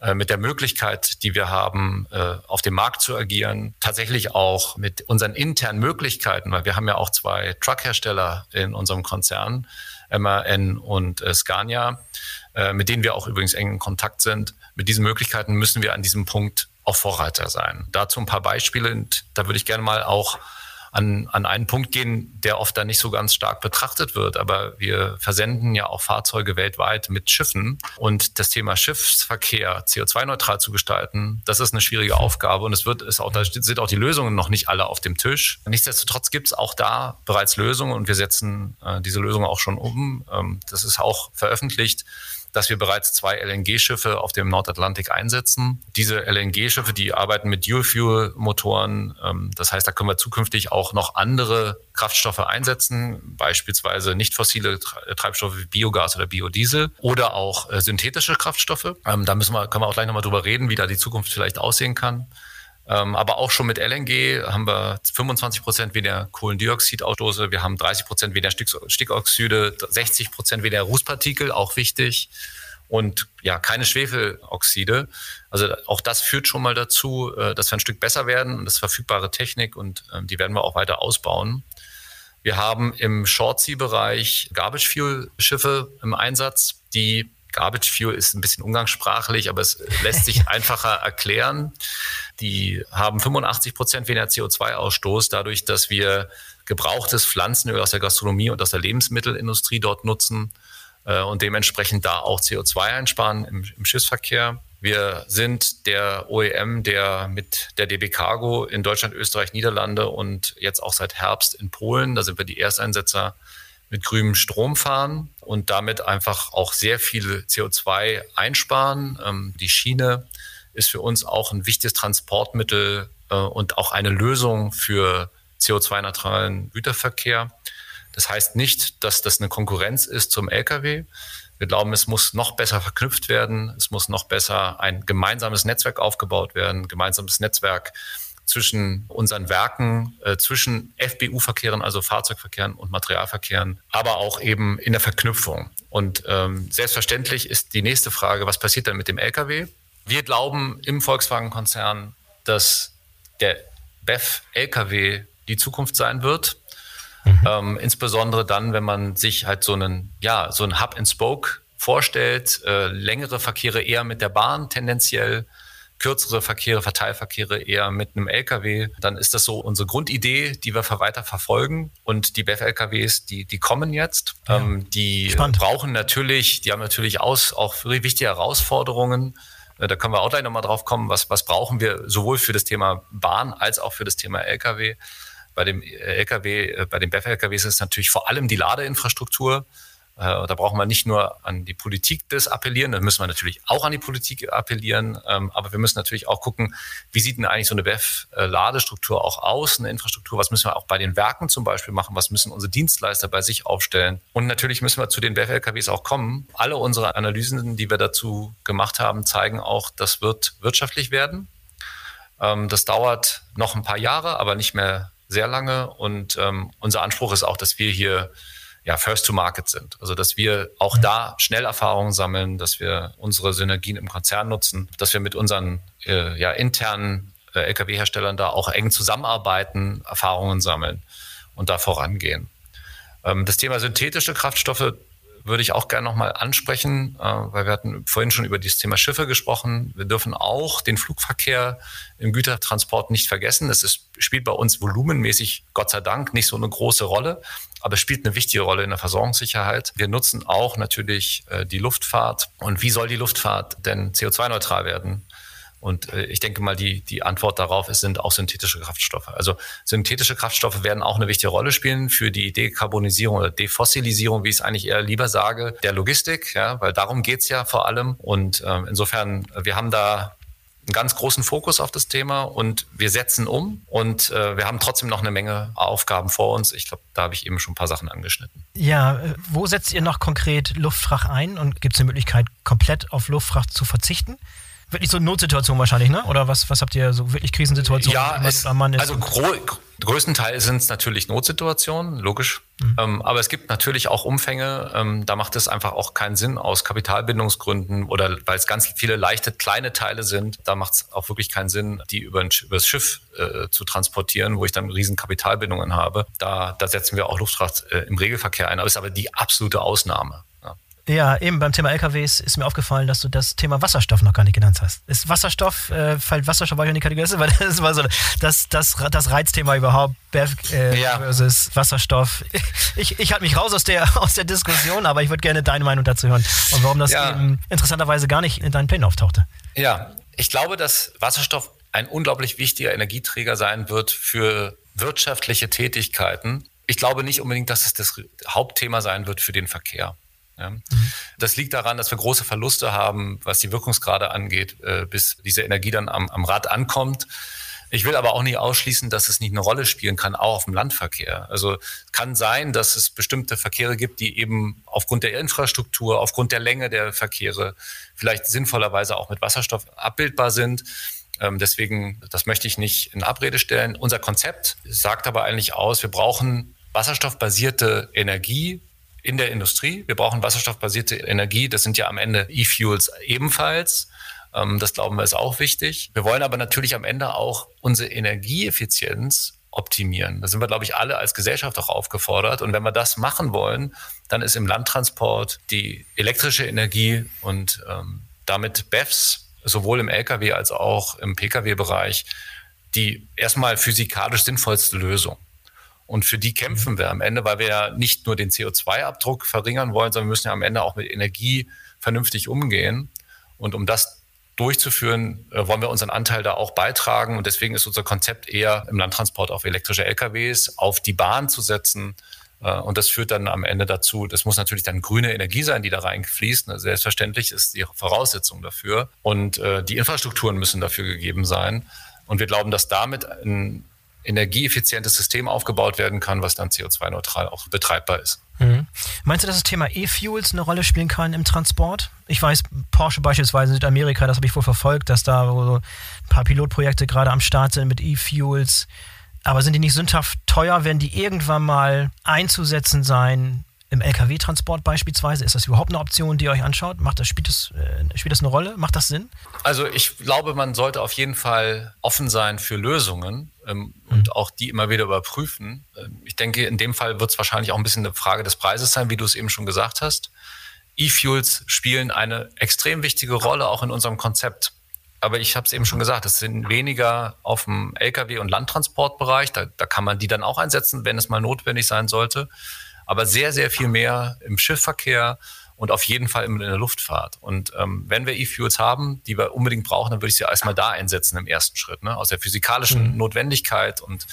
äh, mit der Möglichkeit, die wir haben, äh, auf dem Markt zu agieren, tatsächlich auch mit unseren internen Möglichkeiten, weil wir haben ja auch zwei Truckhersteller in unserem Konzern, MAN und äh, Scania, mit denen wir auch übrigens eng in Kontakt sind. Mit diesen Möglichkeiten müssen wir an diesem Punkt auch Vorreiter sein. Dazu ein paar Beispiele und da würde ich gerne mal auch an, an einen Punkt gehen, der oft dann nicht so ganz stark betrachtet wird. Aber wir versenden ja auch Fahrzeuge weltweit mit Schiffen. Und das Thema Schiffsverkehr CO2-neutral zu gestalten, das ist eine schwierige Aufgabe. Und es wird, ist auch, da sind auch die Lösungen noch nicht alle auf dem Tisch. Nichtsdestotrotz gibt es auch da bereits Lösungen und wir setzen äh, diese Lösungen auch schon um. Ähm, das ist auch veröffentlicht dass wir bereits zwei LNG-Schiffe auf dem Nordatlantik einsetzen. Diese LNG-Schiffe, die arbeiten mit Dual-Fuel-Motoren. Ähm, das heißt, da können wir zukünftig auch noch andere Kraftstoffe einsetzen, beispielsweise nicht fossile Treibstoffe wie Biogas oder Biodiesel oder auch äh, synthetische Kraftstoffe. Ähm, da müssen wir, können wir auch gleich nochmal drüber reden, wie da die Zukunft vielleicht aussehen kann. Ähm, aber auch schon mit LNG haben wir 25 Prozent weniger Kohlendioxidausstoße, wir haben 30 Prozent weniger Stickoxide, 60 Prozent weniger Rußpartikel, auch wichtig. Und ja, keine Schwefeloxide. Also auch das führt schon mal dazu, äh, dass wir ein Stück besser werden und das ist verfügbare Technik und ähm, die werden wir auch weiter ausbauen. Wir haben im Short-Sea-Bereich Garbage-Fuel-Schiffe im Einsatz, die Garbage Fuel ist ein bisschen umgangssprachlich, aber es lässt sich einfacher erklären. Die haben 85 Prozent weniger CO2-Ausstoß dadurch, dass wir gebrauchtes Pflanzenöl aus der Gastronomie und aus der Lebensmittelindustrie dort nutzen äh, und dementsprechend da auch CO2 einsparen im, im Schiffsverkehr. Wir sind der OEM, der mit der DB Cargo in Deutschland, Österreich, Niederlande und jetzt auch seit Herbst in Polen, da sind wir die Ersteinsetzer mit grünem Strom fahren und damit einfach auch sehr viel CO2 einsparen. Ähm, die Schiene ist für uns auch ein wichtiges Transportmittel äh, und auch eine Lösung für CO2-neutralen Güterverkehr. Das heißt nicht, dass das eine Konkurrenz ist zum Lkw. Wir glauben, es muss noch besser verknüpft werden. Es muss noch besser ein gemeinsames Netzwerk aufgebaut werden, gemeinsames Netzwerk zwischen unseren Werken, äh, zwischen FBU-Verkehren, also Fahrzeugverkehren und Materialverkehren, aber auch eben in der Verknüpfung. Und ähm, selbstverständlich ist die nächste Frage, was passiert dann mit dem Lkw? Wir glauben im Volkswagen-Konzern, dass der BEF-Lkw die Zukunft sein wird. Mhm. Ähm, insbesondere dann, wenn man sich halt so einen, ja, so einen Hub and Spoke vorstellt, äh, längere Verkehre eher mit der Bahn tendenziell, kürzere Verkehre, Verteilverkehre eher mit einem LKW, dann ist das so unsere Grundidee, die wir weiter verfolgen. Und die BEF-LKWs, die, die kommen jetzt. Ja. Ähm, die Spannend. brauchen natürlich, die haben natürlich aus, auch wichtige Herausforderungen. Äh, da können wir auch gleich nochmal drauf kommen, was, was brauchen wir sowohl für das Thema Bahn als auch für das Thema LKW. Bei dem LKW, äh, bei den BEF-LKWs ist natürlich vor allem die Ladeinfrastruktur. Äh, da brauchen wir nicht nur an die Politik das appellieren, da müssen wir natürlich auch an die Politik appellieren, ähm, aber wir müssen natürlich auch gucken, wie sieht denn eigentlich so eine BEF-Ladestruktur auch aus, eine Infrastruktur, was müssen wir auch bei den Werken zum Beispiel machen, was müssen unsere Dienstleister bei sich aufstellen und natürlich müssen wir zu den BEF-LKWs auch kommen. Alle unsere Analysen, die wir dazu gemacht haben, zeigen auch, das wird wirtschaftlich werden. Ähm, das dauert noch ein paar Jahre, aber nicht mehr sehr lange. Und ähm, unser Anspruch ist auch, dass wir hier ja, First to Market sind. Also dass wir auch da schnell Erfahrungen sammeln, dass wir unsere Synergien im Konzern nutzen, dass wir mit unseren äh, ja, internen äh, Lkw-Herstellern da auch eng zusammenarbeiten, Erfahrungen sammeln und da vorangehen. Ähm, das Thema synthetische Kraftstoffe würde ich auch gerne nochmal ansprechen, äh, weil wir hatten vorhin schon über das Thema Schiffe gesprochen. Wir dürfen auch den Flugverkehr im Gütertransport nicht vergessen. Es ist, spielt bei uns volumenmäßig, Gott sei Dank, nicht so eine große Rolle, aber es spielt eine wichtige Rolle in der Versorgungssicherheit. Wir nutzen auch natürlich äh, die Luftfahrt. Und wie soll die Luftfahrt denn CO2-neutral werden? Und äh, ich denke mal, die, die Antwort darauf ist, sind auch synthetische Kraftstoffe. Also synthetische Kraftstoffe werden auch eine wichtige Rolle spielen für die Dekarbonisierung oder Defossilisierung, wie ich es eigentlich eher lieber sage, der Logistik, ja, weil darum geht's ja vor allem. Und äh, insofern, wir haben da einen ganz großen Fokus auf das Thema und wir setzen um und äh, wir haben trotzdem noch eine Menge Aufgaben vor uns. Ich glaube, da habe ich eben schon ein paar Sachen angeschnitten. Ja, äh, wo setzt ihr noch konkret Luftfracht ein und gibt es eine Möglichkeit, komplett auf Luftfracht zu verzichten? Wirklich so eine Notsituation wahrscheinlich, ne? Oder was, was habt ihr so wirklich Krisensituationen? Ja, es, also größtenteils sind es natürlich Notsituationen, logisch. Mhm. Ähm, aber es gibt natürlich auch Umfänge, ähm, da macht es einfach auch keinen Sinn aus Kapitalbindungsgründen oder weil es ganz viele leichte kleine Teile sind. Da macht es auch wirklich keinen Sinn, die über, ein, über das Schiff äh, zu transportieren, wo ich dann riesen Kapitalbindungen habe. Da, da setzen wir auch Luftfracht äh, im Regelverkehr ein. Aber es ist aber die absolute Ausnahme. Ja, eben beim Thema LKWs ist mir aufgefallen, dass du das Thema Wasserstoff noch gar nicht genannt hast. Ist Wasserstoff, äh, fällt Wasserstoff euch in die Kategorie? Weil das war so das, das, das Reizthema überhaupt, BEV äh, ja. versus Wasserstoff. Ich, ich halte mich raus aus der, aus der Diskussion, aber ich würde gerne deine Meinung dazu hören und warum das ja. eben interessanterweise gar nicht in deinen Plänen auftauchte. Ja, ich glaube, dass Wasserstoff ein unglaublich wichtiger Energieträger sein wird für wirtschaftliche Tätigkeiten. Ich glaube nicht unbedingt, dass es das Hauptthema sein wird für den Verkehr. Ja. Mhm. Das liegt daran, dass wir große Verluste haben, was die Wirkungsgrade angeht, äh, bis diese Energie dann am, am Rad ankommt. Ich will aber auch nicht ausschließen, dass es nicht eine Rolle spielen kann, auch auf dem Landverkehr. Also kann sein, dass es bestimmte Verkehre gibt, die eben aufgrund der Infrastruktur, aufgrund der Länge der Verkehre vielleicht sinnvollerweise auch mit Wasserstoff abbildbar sind. Ähm, deswegen, das möchte ich nicht in Abrede stellen. Unser Konzept sagt aber eigentlich aus, wir brauchen wasserstoffbasierte Energie in der Industrie. Wir brauchen wasserstoffbasierte Energie. Das sind ja am Ende E-Fuels ebenfalls. Ähm, das glauben wir ist auch wichtig. Wir wollen aber natürlich am Ende auch unsere Energieeffizienz optimieren. Da sind wir, glaube ich, alle als Gesellschaft auch aufgefordert. Und wenn wir das machen wollen, dann ist im Landtransport die elektrische Energie und ähm, damit BEFs sowohl im Lkw als auch im Pkw-Bereich die erstmal physikalisch sinnvollste Lösung. Und für die kämpfen wir am Ende, weil wir ja nicht nur den CO2-Abdruck verringern wollen, sondern wir müssen ja am Ende auch mit Energie vernünftig umgehen. Und um das durchzuführen, äh, wollen wir unseren Anteil da auch beitragen. Und deswegen ist unser Konzept eher im Landtransport auf elektrische LKWs, auf die Bahn zu setzen. Äh, und das führt dann am Ende dazu, das muss natürlich dann grüne Energie sein, die da reinfließt. Ne, selbstverständlich ist die Voraussetzung dafür. Und äh, die Infrastrukturen müssen dafür gegeben sein. Und wir glauben, dass damit ein energieeffizientes System aufgebaut werden kann, was dann CO2-neutral auch betreibbar ist. Mhm. Meinst du, dass das Thema E-Fuels eine Rolle spielen kann im Transport? Ich weiß, Porsche beispielsweise in Südamerika, das habe ich wohl verfolgt, dass da so ein paar Pilotprojekte gerade am Start sind mit E-Fuels. Aber sind die nicht sündhaft teuer, wenn die irgendwann mal einzusetzen sein im Lkw-Transport beispielsweise? Ist das überhaupt eine Option, die ihr euch anschaut? Macht das, spielt, das, äh, spielt das eine Rolle? Macht das Sinn? Also ich glaube, man sollte auf jeden Fall offen sein für Lösungen ähm, mhm. und auch die immer wieder überprüfen. Ähm, ich denke, in dem Fall wird es wahrscheinlich auch ein bisschen eine Frage des Preises sein, wie du es eben schon gesagt hast. E-Fuels spielen eine extrem wichtige Rolle auch in unserem Konzept. Aber ich habe es eben schon gesagt, es sind weniger auf dem Lkw- und Landtransportbereich. Da, da kann man die dann auch einsetzen, wenn es mal notwendig sein sollte aber sehr, sehr viel mehr im Schiffverkehr und auf jeden Fall in der Luftfahrt. Und ähm, wenn wir E-Fuels haben, die wir unbedingt brauchen, dann würde ich sie erstmal da einsetzen im ersten Schritt, ne? aus der physikalischen mhm. Notwendigkeit und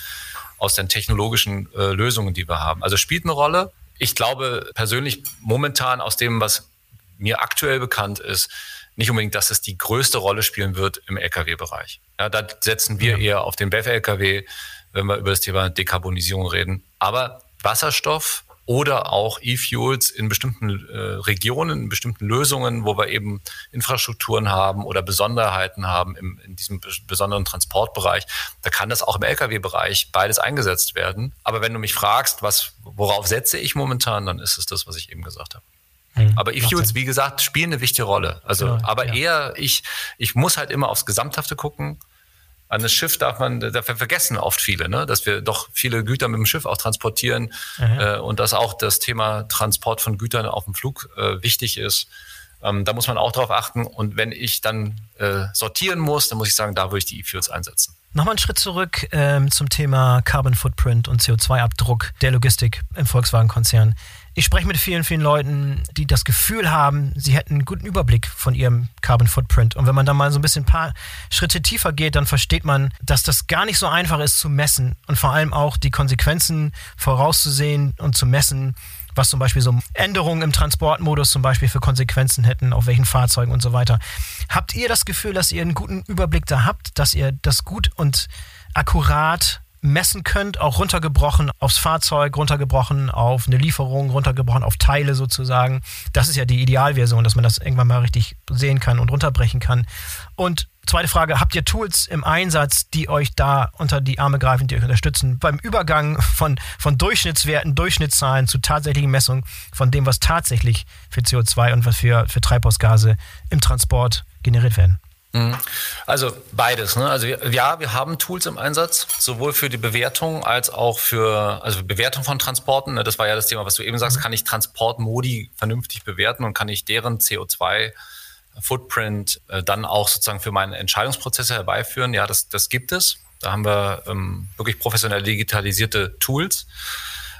aus den technologischen äh, Lösungen, die wir haben. Also spielt eine Rolle. Ich glaube persönlich momentan aus dem, was mir aktuell bekannt ist, nicht unbedingt, dass es die größte Rolle spielen wird im Lkw-Bereich. Ja, da setzen wir ja. eher auf den BEF-Lkw, wenn wir über das Thema Dekarbonisierung reden. Aber Wasserstoff oder auch E-Fuels in bestimmten äh, Regionen, in bestimmten Lösungen, wo wir eben Infrastrukturen haben oder Besonderheiten haben im, in diesem besonderen Transportbereich. Da kann das auch im Lkw-Bereich beides eingesetzt werden. Aber wenn du mich fragst, was, worauf setze ich momentan, dann ist es das, was ich eben gesagt habe. Mhm. Aber E-Fuels, wie gesagt, spielen eine wichtige Rolle. Also, ja, aber ja. eher ich, ich muss halt immer aufs Gesamthafte gucken an das Schiff darf man, dafür vergessen oft viele, ne? dass wir doch viele Güter mit dem Schiff auch transportieren mhm. äh, und dass auch das Thema Transport von Gütern auf dem Flug äh, wichtig ist. Ähm, da muss man auch drauf achten. Und wenn ich dann äh, sortieren muss, dann muss ich sagen, da würde ich die E-Fuels einsetzen. Nochmal einen Schritt zurück ähm, zum Thema Carbon Footprint und CO2-Abdruck der Logistik im Volkswagen-Konzern. Ich spreche mit vielen, vielen Leuten, die das Gefühl haben, sie hätten einen guten Überblick von ihrem Carbon Footprint. Und wenn man da mal so ein bisschen ein paar Schritte tiefer geht, dann versteht man, dass das gar nicht so einfach ist zu messen und vor allem auch die Konsequenzen vorauszusehen und zu messen, was zum Beispiel so Änderungen im Transportmodus zum Beispiel für Konsequenzen hätten, auf welchen Fahrzeugen und so weiter. Habt ihr das Gefühl, dass ihr einen guten Überblick da habt, dass ihr das gut und akkurat messen könnt, auch runtergebrochen aufs Fahrzeug, runtergebrochen auf eine Lieferung, runtergebrochen auf Teile sozusagen. Das ist ja die Idealversion, dass man das irgendwann mal richtig sehen kann und runterbrechen kann. Und zweite Frage, habt ihr Tools im Einsatz, die euch da unter die Arme greifen, die euch unterstützen beim Übergang von, von Durchschnittswerten, Durchschnittszahlen zu tatsächlichen Messungen von dem, was tatsächlich für CO2 und was für, für Treibhausgase im Transport generiert werden? Mhm. Also beides. Ne? Also ja, wir haben Tools im Einsatz, sowohl für die Bewertung als auch für also Bewertung von Transporten. Ne? Das war ja das Thema, was du eben sagst. Mhm. Kann ich Transportmodi vernünftig bewerten und kann ich deren CO2 Footprint äh, dann auch sozusagen für meine Entscheidungsprozesse herbeiführen? Ja, das, das gibt es. Da haben wir ähm, wirklich professionell digitalisierte Tools.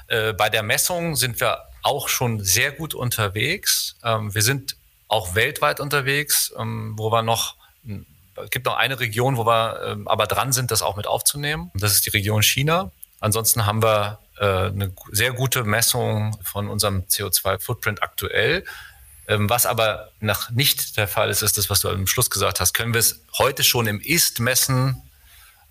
Äh, bei der Messung sind wir auch schon sehr gut unterwegs. Ähm, wir sind auch weltweit unterwegs, ähm, wo wir noch es gibt noch eine Region, wo wir äh, aber dran sind, das auch mit aufzunehmen. Das ist die Region China. Ansonsten haben wir äh, eine sehr gute Messung von unserem CO2-Footprint aktuell. Ähm, was aber noch nicht der Fall ist, ist das, was du am Schluss gesagt hast. Können wir es heute schon im Ist messen?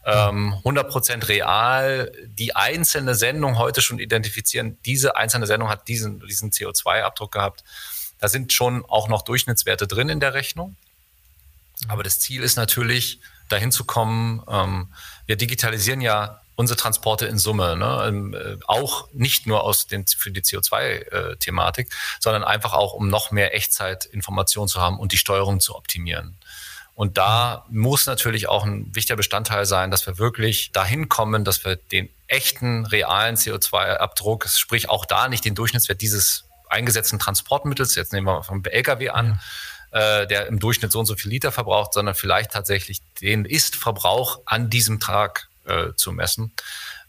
Ähm, 100% real, die einzelne Sendung heute schon identifizieren. Diese einzelne Sendung hat diesen, diesen CO2-Abdruck gehabt. Da sind schon auch noch Durchschnittswerte drin in der Rechnung. Aber das Ziel ist natürlich, dahin zu kommen. Ähm, wir digitalisieren ja unsere Transporte in Summe, ne? Ähm, äh, auch nicht nur aus den, für die CO2-Thematik, äh, sondern einfach auch, um noch mehr Echtzeitinformation zu haben und die Steuerung zu optimieren. Und da muss natürlich auch ein wichtiger Bestandteil sein, dass wir wirklich dahin kommen, dass wir den echten, realen CO2-Abdruck, sprich auch da nicht den Durchschnittswert dieses eingesetzten Transportmittels, jetzt nehmen wir vom LKW an, ja. Äh, der im Durchschnitt so und so viel Liter verbraucht, sondern vielleicht tatsächlich den Ist-Verbrauch an diesem Tag äh, zu messen.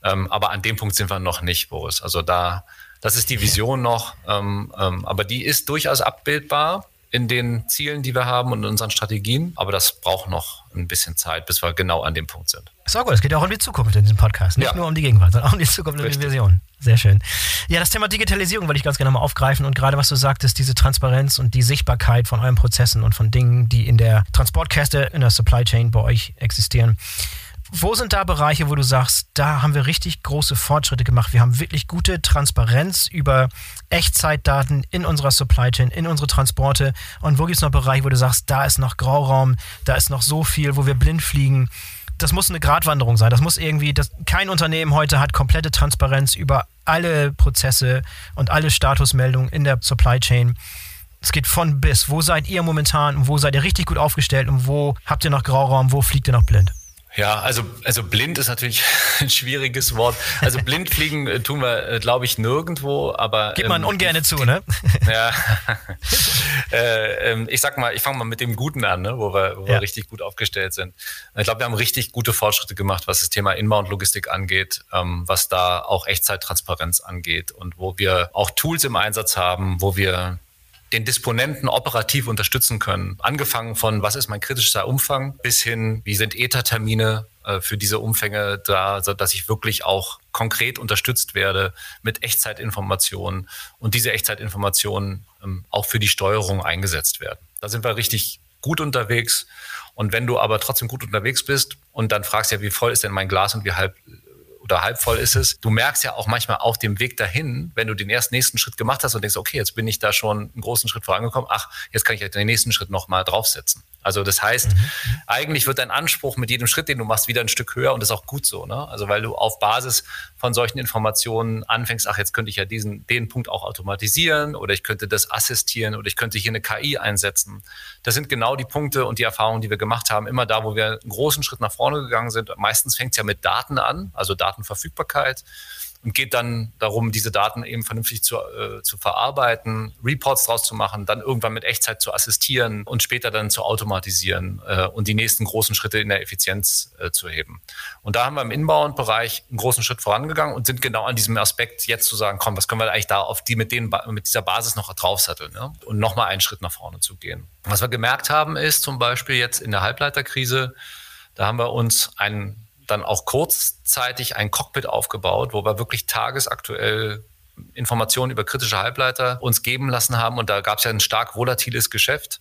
Ähm, aber an dem Punkt sind wir noch nicht, Boris. Also da, das ist die Vision noch, ähm, ähm, aber die ist durchaus abbildbar in den Zielen, die wir haben und in unseren Strategien. Aber das braucht noch ein bisschen Zeit, bis wir genau an dem Punkt sind. Ist auch gut. Es geht ja auch um die Zukunft in diesem Podcast. Nicht ja. nur um die Gegenwart, sondern auch um die Zukunft und die Vision. Sehr schön. Ja, das Thema Digitalisierung wollte ich ganz gerne mal aufgreifen und gerade was du sagtest, diese Transparenz und die Sichtbarkeit von euren Prozessen und von Dingen, die in der Transportkette, in der Supply Chain bei euch existieren. Wo sind da Bereiche, wo du sagst, da haben wir richtig große Fortschritte gemacht? Wir haben wirklich gute Transparenz über Echtzeitdaten in unserer Supply Chain, in unsere Transporte. Und wo gibt es noch Bereiche, wo du sagst, da ist noch Grauraum, da ist noch so viel, wo wir blind fliegen? Das muss eine Gratwanderung sein. Das muss irgendwie, das, kein Unternehmen heute hat komplette Transparenz über alle Prozesse und alle Statusmeldungen in der Supply Chain. Es geht von bis. Wo seid ihr momentan? Wo seid ihr richtig gut aufgestellt? Und wo habt ihr noch Grauraum? Wo fliegt ihr noch blind? Ja, also, also blind ist natürlich ein schwieriges Wort. Also blind fliegen äh, tun wir, äh, glaube ich, nirgendwo, aber. Gibt man ähm, ungerne zu, ne? Ja. äh, ähm, ich sag mal, ich fange mal mit dem Guten an, ne, wo, wir, wo ja. wir richtig gut aufgestellt sind. Ich glaube, wir haben richtig gute Fortschritte gemacht, was das Thema Inbound-Logistik angeht, ähm, was da auch Echtzeittransparenz angeht und wo wir auch Tools im Einsatz haben, wo wir den Disponenten operativ unterstützen können. Angefangen von, was ist mein kritischer Umfang, bis hin, wie sind ETA-Termine äh, für diese Umfänge da, dass ich wirklich auch konkret unterstützt werde mit Echtzeitinformationen und diese Echtzeitinformationen ähm, auch für die Steuerung eingesetzt werden. Da sind wir richtig gut unterwegs. Und wenn du aber trotzdem gut unterwegs bist und dann fragst ja, wie voll ist denn mein Glas und wie halb oder halb voll ist es. Du merkst ja auch manchmal auf dem Weg dahin, wenn du den ersten nächsten Schritt gemacht hast und denkst, okay, jetzt bin ich da schon einen großen Schritt vorangekommen. Ach, jetzt kann ich den nächsten Schritt nochmal draufsetzen. Also das heißt, mhm. eigentlich wird dein Anspruch mit jedem Schritt, den du machst, wieder ein Stück höher und das ist auch gut so. Ne? Also weil du auf Basis von solchen Informationen anfängst, ach, jetzt könnte ich ja diesen, den Punkt auch automatisieren oder ich könnte das assistieren oder ich könnte hier eine KI einsetzen. Das sind genau die Punkte und die Erfahrungen, die wir gemacht haben. Immer da, wo wir einen großen Schritt nach vorne gegangen sind. Meistens fängt es ja mit Daten an, also Datenverfügbarkeit und geht dann darum, diese Daten eben vernünftig zu, äh, zu verarbeiten, Reports draus zu machen, dann irgendwann mit Echtzeit zu assistieren und später dann zu automatisieren äh, und die nächsten großen Schritte in der Effizienz äh, zu heben. Und da haben wir im Inbound-Bereich einen großen Schritt vorangegangen und sind genau an diesem Aspekt jetzt zu sagen, komm, was können wir eigentlich da auf die mit, den, mit dieser Basis noch draufsatteln ne? und nochmal einen Schritt nach vorne zu gehen. Was wir gemerkt haben, ist zum Beispiel jetzt in der Halbleiterkrise, da haben wir uns einen dann auch kurzzeitig ein Cockpit aufgebaut, wo wir wirklich tagesaktuell Informationen über kritische Halbleiter uns geben lassen haben. Und da gab es ja ein stark volatiles Geschäft.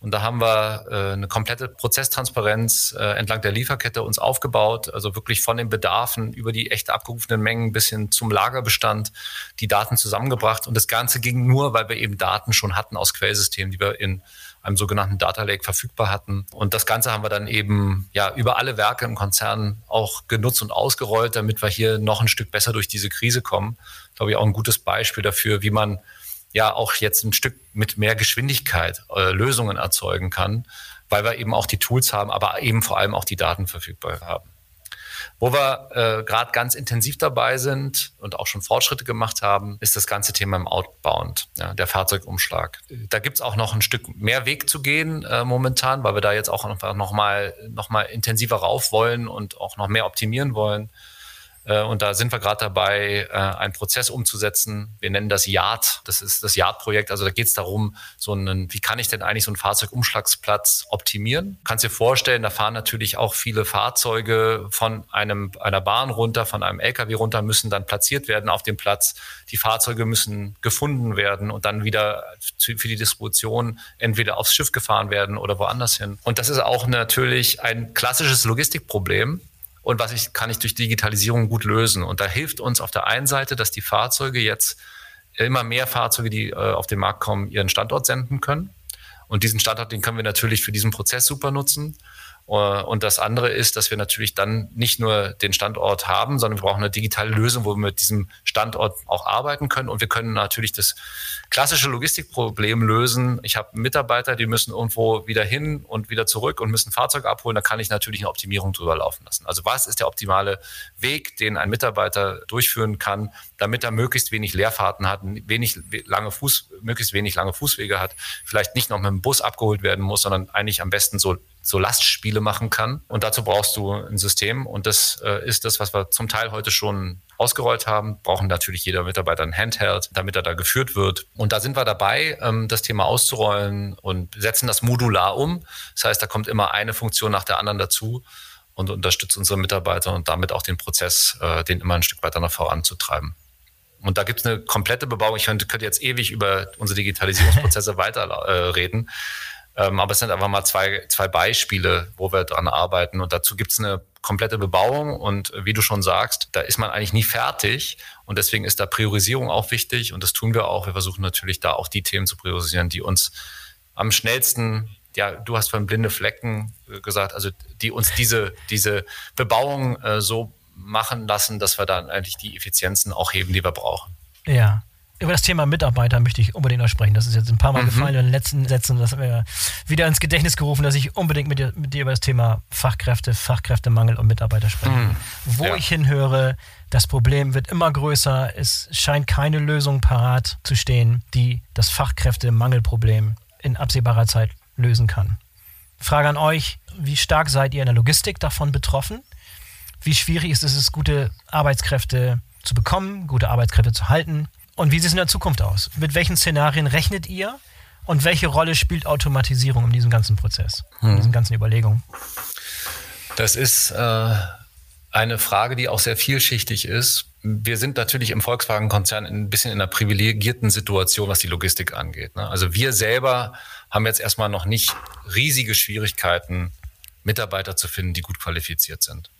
Und da haben wir äh, eine komplette Prozesstransparenz äh, entlang der Lieferkette uns aufgebaut, also wirklich von den Bedarfen über die echt abgerufenen Mengen bis hin zum Lagerbestand die Daten zusammengebracht. Und das Ganze ging nur, weil wir eben Daten schon hatten aus Quellsystemen, die wir in einem sogenannten Data Lake verfügbar hatten. Und das Ganze haben wir dann eben ja über alle Werke im Konzern auch genutzt und ausgerollt, damit wir hier noch ein Stück besser durch diese Krise kommen. Glaube ich auch ein gutes Beispiel dafür, wie man ja auch jetzt ein Stück mit mehr Geschwindigkeit äh, Lösungen erzeugen kann, weil wir eben auch die Tools haben, aber eben vor allem auch die Daten verfügbar haben. Wo wir äh, gerade ganz intensiv dabei sind und auch schon Fortschritte gemacht haben, ist das ganze Thema im Outbound, ja, der Fahrzeugumschlag. Da gibt's auch noch ein Stück mehr Weg zu gehen äh, momentan, weil wir da jetzt auch einfach nochmal noch mal intensiver rauf wollen und auch noch mehr optimieren wollen. Äh, und da sind wir gerade dabei, äh, einen Prozess umzusetzen. Wir nennen das Yard. Das ist das Yard-Projekt. Also da geht es darum, so einen, wie kann ich denn eigentlich so einen Fahrzeugumschlagsplatz optimieren? Kannst dir vorstellen, da fahren natürlich auch viele Fahrzeuge von einem, einer Bahn runter, von einem LKW runter, müssen dann platziert werden auf dem Platz. Die Fahrzeuge müssen gefunden werden und dann wieder für die Distribution entweder aufs Schiff gefahren werden oder woanders hin. Und das ist auch natürlich ein klassisches Logistikproblem und was ich, kann ich durch Digitalisierung gut lösen. Und da hilft uns auf der einen Seite, dass die Fahrzeuge jetzt immer mehr Fahrzeuge, die äh, auf den Markt kommen, ihren Standort senden können. Und diesen Standort, den können wir natürlich für diesen Prozess super nutzen. Äh, und das andere ist, dass wir natürlich dann nicht nur den Standort haben, sondern wir brauchen eine digitale Lösung, wo wir mit diesem Standort auch arbeiten können. Und wir können natürlich das klassische Logistikproblem lösen. Ich habe Mitarbeiter, die müssen irgendwo wieder hin und wieder zurück und müssen Fahrzeuge abholen. Da kann ich natürlich eine Optimierung drüber laufen lassen. Also was ist der optimale Weg, den ein Mitarbeiter durchführen kann, damit er möglichst wenig Leerfahrten hat, wenig lange Fuß, möglichst wenig lange Fußwege hat, vielleicht nicht noch mit dem Bus abgeholt werden muss, sondern eigentlich am besten so so Lastspiele machen kann. Und dazu brauchst du ein System. Und das äh, ist das, was wir zum Teil heute schon ausgerollt haben. Brauchen natürlich jeder Mitarbeiter ein Handheld, damit er da geführt wird. Und da sind wir dabei, ähm, das Thema auszurollen und setzen das modular um. Das heißt, da kommt immer eine Funktion nach der anderen dazu und unterstützt unsere Mitarbeiter und damit auch den Prozess, äh, den immer ein Stück weiter nach voranzutreiben. Und da gibt es eine komplette Bebauung. Ich könnte, jetzt ewig über unsere Digitalisierungsprozesse weiter äh. Ähm, aber es sind einfach mal zwei, zwei Beispiele, wo wir dran arbeiten. Und dazu gibt es eine komplette Bebauung. Und wie du schon sagst, da ist man eigentlich nie fertig. Und deswegen ist da Priorisierung auch wichtig. Und das tun wir auch. Wir versuchen natürlich da auch die Themen zu priorisieren, die uns am schnellsten ja, du hast von blinde Flecken äh, gesagt, also die uns diese, diese Bebauung äh, so machen lassen, dass wir dann eigentlich die Effizienzen auch heben, die wir brauchen. Ja. Über das Thema Mitarbeiter möchte ich unbedingt noch sprechen. Das ist jetzt ein paar Mal mhm. gefallen in den letzten Sätzen. Das hat mir wieder ins Gedächtnis gerufen, dass ich unbedingt mit dir, mit dir über das Thema Fachkräfte, Fachkräftemangel und Mitarbeiter spreche. Mhm. Wo ja. ich hinhöre, das Problem wird immer größer. Es scheint keine Lösung parat zu stehen, die das Fachkräftemangelproblem in absehbarer Zeit lösen kann. Frage an euch, wie stark seid ihr in der Logistik davon betroffen? Wie schwierig ist es, gute Arbeitskräfte zu bekommen, gute Arbeitskräfte zu halten? Und wie sieht es in der Zukunft aus? Mit welchen Szenarien rechnet ihr? Und welche Rolle spielt Automatisierung in diesem ganzen Prozess, in hm. diesen ganzen Überlegungen? Das ist äh, eine Frage, die auch sehr vielschichtig ist. Wir sind natürlich im Volkswagen-Konzern ein bisschen in einer privilegierten Situation, was die Logistik angeht. Ne? Also wir selber haben jetzt erstmal noch nicht riesige Schwierigkeiten, Mitarbeiter zu finden, die gut qualifiziert sind.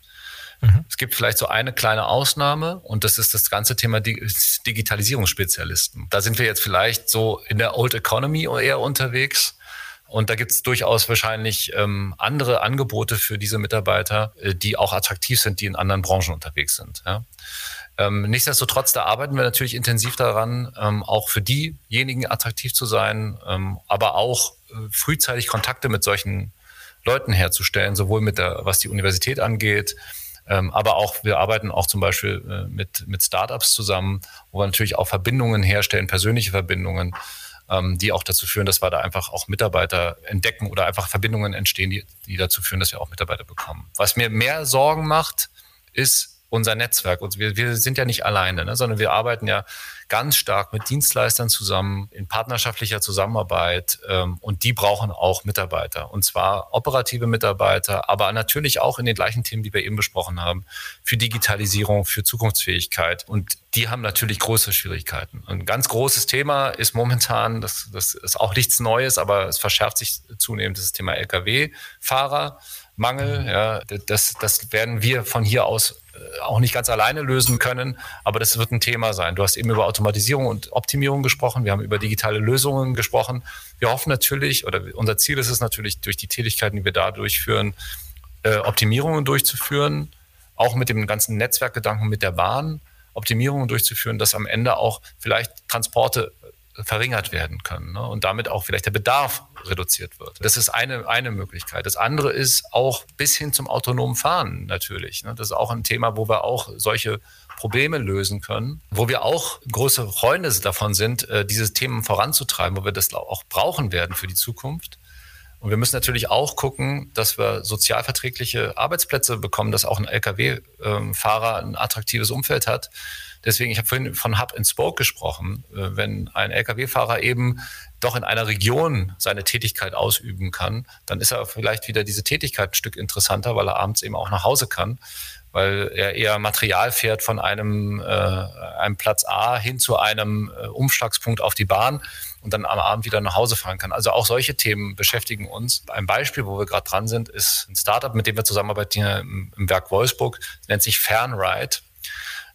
Mhm. Es gibt vielleicht so eine kleine Ausnahme und das ist das ganze Thema Digitalisierungsspezialisten. Da sind wir jetzt vielleicht so in der Old Economy eher unterwegs. Und da gibt es durchaus wahrscheinlich ähm, andere Angebote für diese Mitarbeiter, äh, die auch attraktiv sind, die in anderen Branchen unterwegs sind. Ja. Ähm, nichtsdestotrotz, da arbeiten wir natürlich intensiv daran, ähm, auch für diejenigen attraktiv zu sein, ähm, aber auch äh, frühzeitig Kontakte mit solchen Leuten herzustellen, sowohl mit der, was die Universität angeht, ähm, aber auch, wir arbeiten auch zum Beispiel äh, mit, mit Startups zusammen, wo wir natürlich auch Verbindungen herstellen, persönliche Verbindungen, ähm, die auch dazu führen, dass wir da einfach auch Mitarbeiter entdecken oder einfach Verbindungen entstehen, die, die dazu führen, dass wir auch Mitarbeiter bekommen. Was mir mehr Sorgen macht, ist, unser Netzwerk. Und wir, wir sind ja nicht alleine, ne, sondern wir arbeiten ja ganz stark mit Dienstleistern zusammen, in partnerschaftlicher Zusammenarbeit. Ähm, und die brauchen auch Mitarbeiter. Und zwar operative Mitarbeiter, aber natürlich auch in den gleichen Themen, die wir eben besprochen haben, für Digitalisierung, für Zukunftsfähigkeit. Und die haben natürlich große Schwierigkeiten. Ein ganz großes Thema ist momentan, das, das ist auch nichts Neues, aber es verschärft sich zunehmend, das Thema Lkw-Fahrer. Mangel. Ja, das, das werden wir von hier aus äh, auch nicht ganz alleine lösen können, aber das wird ein Thema sein. Du hast eben über Automatisierung und Optimierung gesprochen, wir haben über digitale Lösungen gesprochen. Wir hoffen natürlich, oder unser Ziel ist es natürlich, durch die Tätigkeiten, die wir da durchführen, äh, Optimierungen durchzuführen, auch mit dem ganzen Netzwerkgedanken mit der Bahn, Optimierungen durchzuführen, dass am Ende auch vielleicht Transporte verringert werden können ne? und damit auch vielleicht der Bedarf reduziert wird. Das ist eine, eine Möglichkeit. Das andere ist auch bis hin zum autonomen Fahren natürlich. Ne? Das ist auch ein Thema, wo wir auch solche Probleme lösen können, wo wir auch große Freunde davon sind, äh, diese Themen voranzutreiben, wo wir das auch brauchen werden für die Zukunft. Und wir müssen natürlich auch gucken, dass wir sozialverträgliche Arbeitsplätze bekommen, dass auch ein Lkw-Fahrer ähm, ein attraktives Umfeld hat, Deswegen, ich habe vorhin von Hub and Spoke gesprochen. Äh, wenn ein Lkw-Fahrer eben doch in einer Region seine Tätigkeit ausüben kann, dann ist er vielleicht wieder diese Tätigkeit ein Stück interessanter, weil er abends eben auch nach Hause kann, weil er eher Material fährt von einem, äh, einem Platz A hin zu einem äh, Umschlagspunkt auf die Bahn und dann am Abend wieder nach Hause fahren kann. Also auch solche Themen beschäftigen uns. Ein Beispiel, wo wir gerade dran sind, ist ein Startup, mit dem wir zusammenarbeiten hier im, im Werk Wolfsburg, nennt sich Fernride.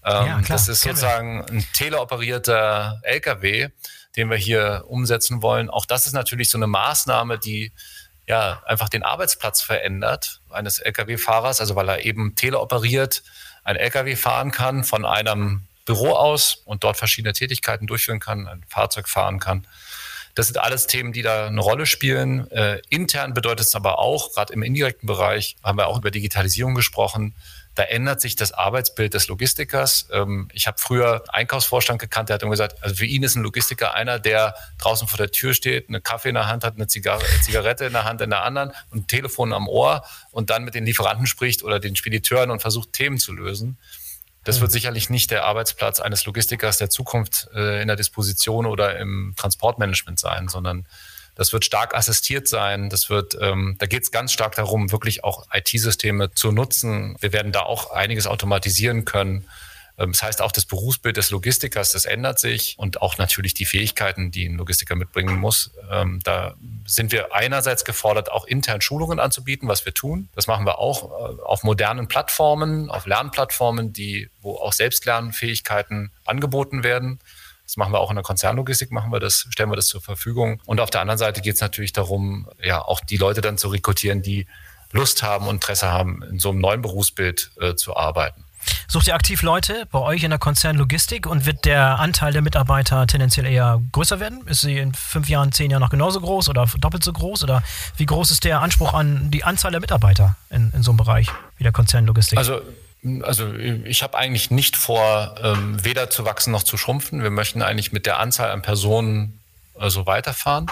Ähm, ja, das ist sozusagen ein teleoperierter LKW, den wir hier umsetzen wollen. Auch das ist natürlich so eine Maßnahme, die ja einfach den Arbeitsplatz verändert eines Lkw-Fahrers, also weil er eben teleoperiert ein Lkw fahren kann von einem Büro aus und dort verschiedene Tätigkeiten durchführen kann, ein Fahrzeug fahren kann. Das sind alles Themen, die da eine Rolle spielen. Äh, intern bedeutet es aber auch, gerade im indirekten Bereich, haben wir auch über Digitalisierung gesprochen, da ändert sich das Arbeitsbild des Logistikers. Ähm, ich habe früher Einkaufsvorstand gekannt, der hat immer gesagt, also für ihn ist ein Logistiker einer, der draußen vor der Tür steht, eine Kaffee in der Hand hat, eine Zigarre, Zigarette in der Hand in der anderen und ein Telefon am Ohr und dann mit den Lieferanten spricht oder den Spediteuren und versucht, Themen zu lösen. Das wird sicherlich nicht der Arbeitsplatz eines Logistikers der Zukunft äh, in der Disposition oder im Transportmanagement sein, sondern das wird stark assistiert sein. Das wird, ähm, da geht es ganz stark darum, wirklich auch IT-Systeme zu nutzen. Wir werden da auch einiges automatisieren können. Ähm, das heißt, auch das Berufsbild des Logistikers, das ändert sich und auch natürlich die Fähigkeiten, die ein Logistiker mitbringen muss. Ähm, da sind wir einerseits gefordert, auch intern Schulungen anzubieten, was wir tun. Das machen wir auch äh, auf modernen Plattformen, auf Lernplattformen, die, wo auch Selbstlernfähigkeiten angeboten werden. Das machen wir auch in der Konzernlogistik, machen wir das, stellen wir das zur Verfügung. Und auf der anderen Seite geht es natürlich darum, ja, auch die Leute dann zu rekrutieren, die Lust haben und Interesse haben, in so einem neuen Berufsbild äh, zu arbeiten. Sucht ihr aktiv Leute bei euch in der Konzernlogistik und wird der Anteil der Mitarbeiter tendenziell eher größer werden? Ist sie in fünf Jahren, zehn Jahren noch genauso groß oder doppelt so groß? Oder wie groß ist der Anspruch an die Anzahl der Mitarbeiter in, in so einem Bereich wie der Konzernlogistik? Also also ich habe eigentlich nicht vor, ähm, weder zu wachsen noch zu schrumpfen. Wir möchten eigentlich mit der Anzahl an Personen äh, so weiterfahren.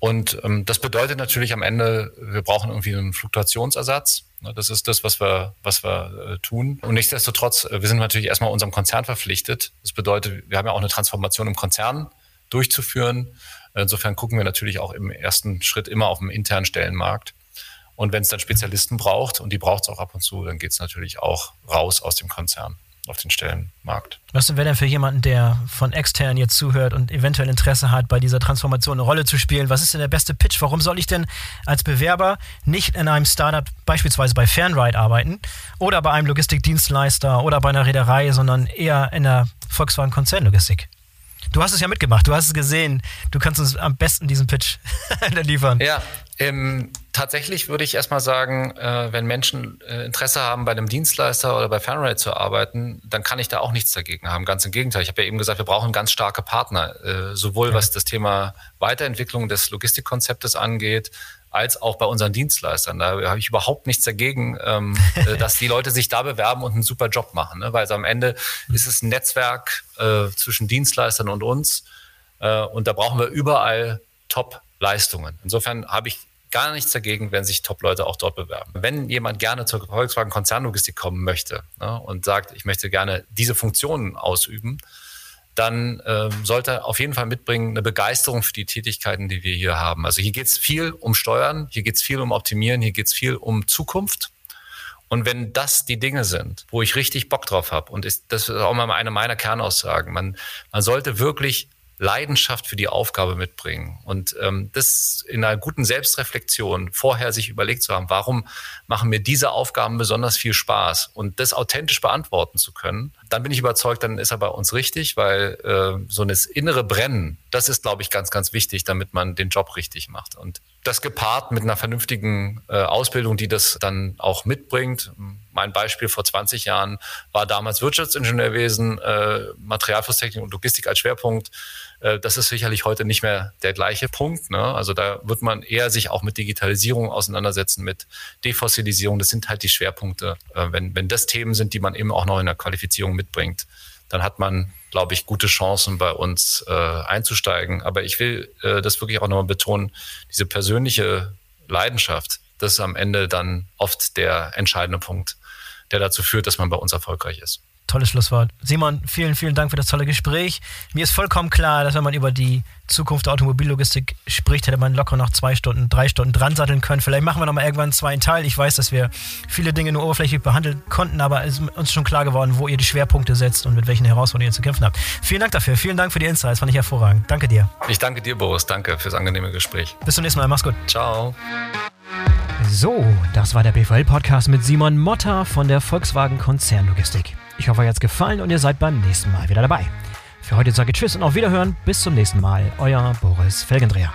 Und ähm, das bedeutet natürlich am Ende, wir brauchen irgendwie einen Fluktuationsersatz. Das ist das, was wir, was wir äh, tun. Und nichtsdestotrotz, äh, wir sind natürlich erstmal unserem Konzern verpflichtet. Das bedeutet, wir haben ja auch eine Transformation im Konzern durchzuführen. Insofern gucken wir natürlich auch im ersten Schritt immer auf dem internen Stellenmarkt. Und wenn es dann Spezialisten braucht, und die braucht es auch ab und zu, dann geht es natürlich auch raus aus dem Konzern auf den Stellenmarkt. Was wäre denn für jemanden, der von extern jetzt zuhört und eventuell Interesse hat, bei dieser Transformation eine Rolle zu spielen? Was ist denn der beste Pitch? Warum soll ich denn als Bewerber nicht in einem Startup, beispielsweise bei Fernride, arbeiten oder bei einem Logistikdienstleister oder bei einer Reederei, sondern eher in der Volkswagen Konzernlogistik? Du hast es ja mitgemacht, du hast es gesehen. Du kannst uns am besten diesen Pitch liefern. Ja, ähm, tatsächlich würde ich erstmal sagen, äh, wenn Menschen äh, Interesse haben, bei einem Dienstleister oder bei Fanrate zu arbeiten, dann kann ich da auch nichts dagegen haben. Ganz im Gegenteil. Ich habe ja eben gesagt, wir brauchen ganz starke Partner, äh, sowohl ja. was das Thema Weiterentwicklung des Logistikkonzeptes angeht, als auch bei unseren Dienstleistern. Da habe ich überhaupt nichts dagegen, ähm, äh, dass die Leute sich da bewerben und einen super Job machen. Ne? Weil also am Ende ist es ein Netzwerk äh, zwischen Dienstleistern und uns. Äh, und da brauchen wir überall Top-Leistungen. Insofern habe ich gar nichts dagegen, wenn sich Top-Leute auch dort bewerben. Wenn jemand gerne zur Volkswagen Konzernlogistik kommen möchte ne, und sagt, ich möchte gerne diese Funktionen ausüben, dann ähm, sollte auf jeden Fall mitbringen eine Begeisterung für die Tätigkeiten, die wir hier haben. Also hier geht es viel um Steuern, hier geht es viel um Optimieren, hier geht es viel um Zukunft. Und wenn das die Dinge sind, wo ich richtig Bock drauf habe, und ist, das ist auch mal eine meiner Kernaussagen, man, man sollte wirklich Leidenschaft für die Aufgabe mitbringen. Und ähm, das in einer guten Selbstreflexion vorher sich überlegt zu haben, warum machen mir diese Aufgaben besonders viel Spaß und das authentisch beantworten zu können, dann bin ich überzeugt, dann ist er bei uns richtig, weil äh, so ein innere Brennen, das ist, glaube ich, ganz, ganz wichtig, damit man den Job richtig macht. Und das gepaart mit einer vernünftigen äh, Ausbildung, die das dann auch mitbringt. Mein Beispiel vor 20 Jahren war damals Wirtschaftsingenieurwesen, äh, Materialflusstechnik und Logistik als Schwerpunkt. Äh, das ist sicherlich heute nicht mehr der gleiche Punkt. Ne? Also da wird man eher sich auch mit Digitalisierung auseinandersetzen, mit Defossilisierung. Das sind halt die Schwerpunkte. Äh, wenn, wenn das Themen sind, die man eben auch noch in der Qualifizierung mitbringt, dann hat man, glaube ich, gute Chancen bei uns äh, einzusteigen. Aber ich will äh, das wirklich auch nochmal betonen, diese persönliche Leidenschaft, das ist am Ende dann oft der entscheidende Punkt, der dazu führt, dass man bei uns erfolgreich ist. Tolles Schlusswort. Simon, vielen, vielen Dank für das tolle Gespräch. Mir ist vollkommen klar, dass wenn man über die Zukunft der Automobillogistik spricht, hätte man locker noch zwei Stunden, drei Stunden dran satteln können. Vielleicht machen wir nochmal irgendwann einen zweiten Teil. Ich weiß, dass wir viele Dinge nur oberflächlich behandeln konnten, aber es ist uns schon klar geworden, wo ihr die Schwerpunkte setzt und mit welchen Herausforderungen ihr zu kämpfen habt. Vielen Dank dafür. Vielen Dank für die Insights. Fand ich hervorragend. Danke dir. Ich danke dir, Boris. Danke fürs angenehme Gespräch. Bis zum nächsten Mal. Mach's gut. Ciao. So, das war der BVL-Podcast mit Simon Motter von der Volkswagen Konzernlogistik. Ich hoffe, euch hat's gefallen und ihr seid beim nächsten Mal wieder dabei. Für heute sage ich Tschüss und auf Wiederhören. Bis zum nächsten Mal. Euer Boris Felgendreher.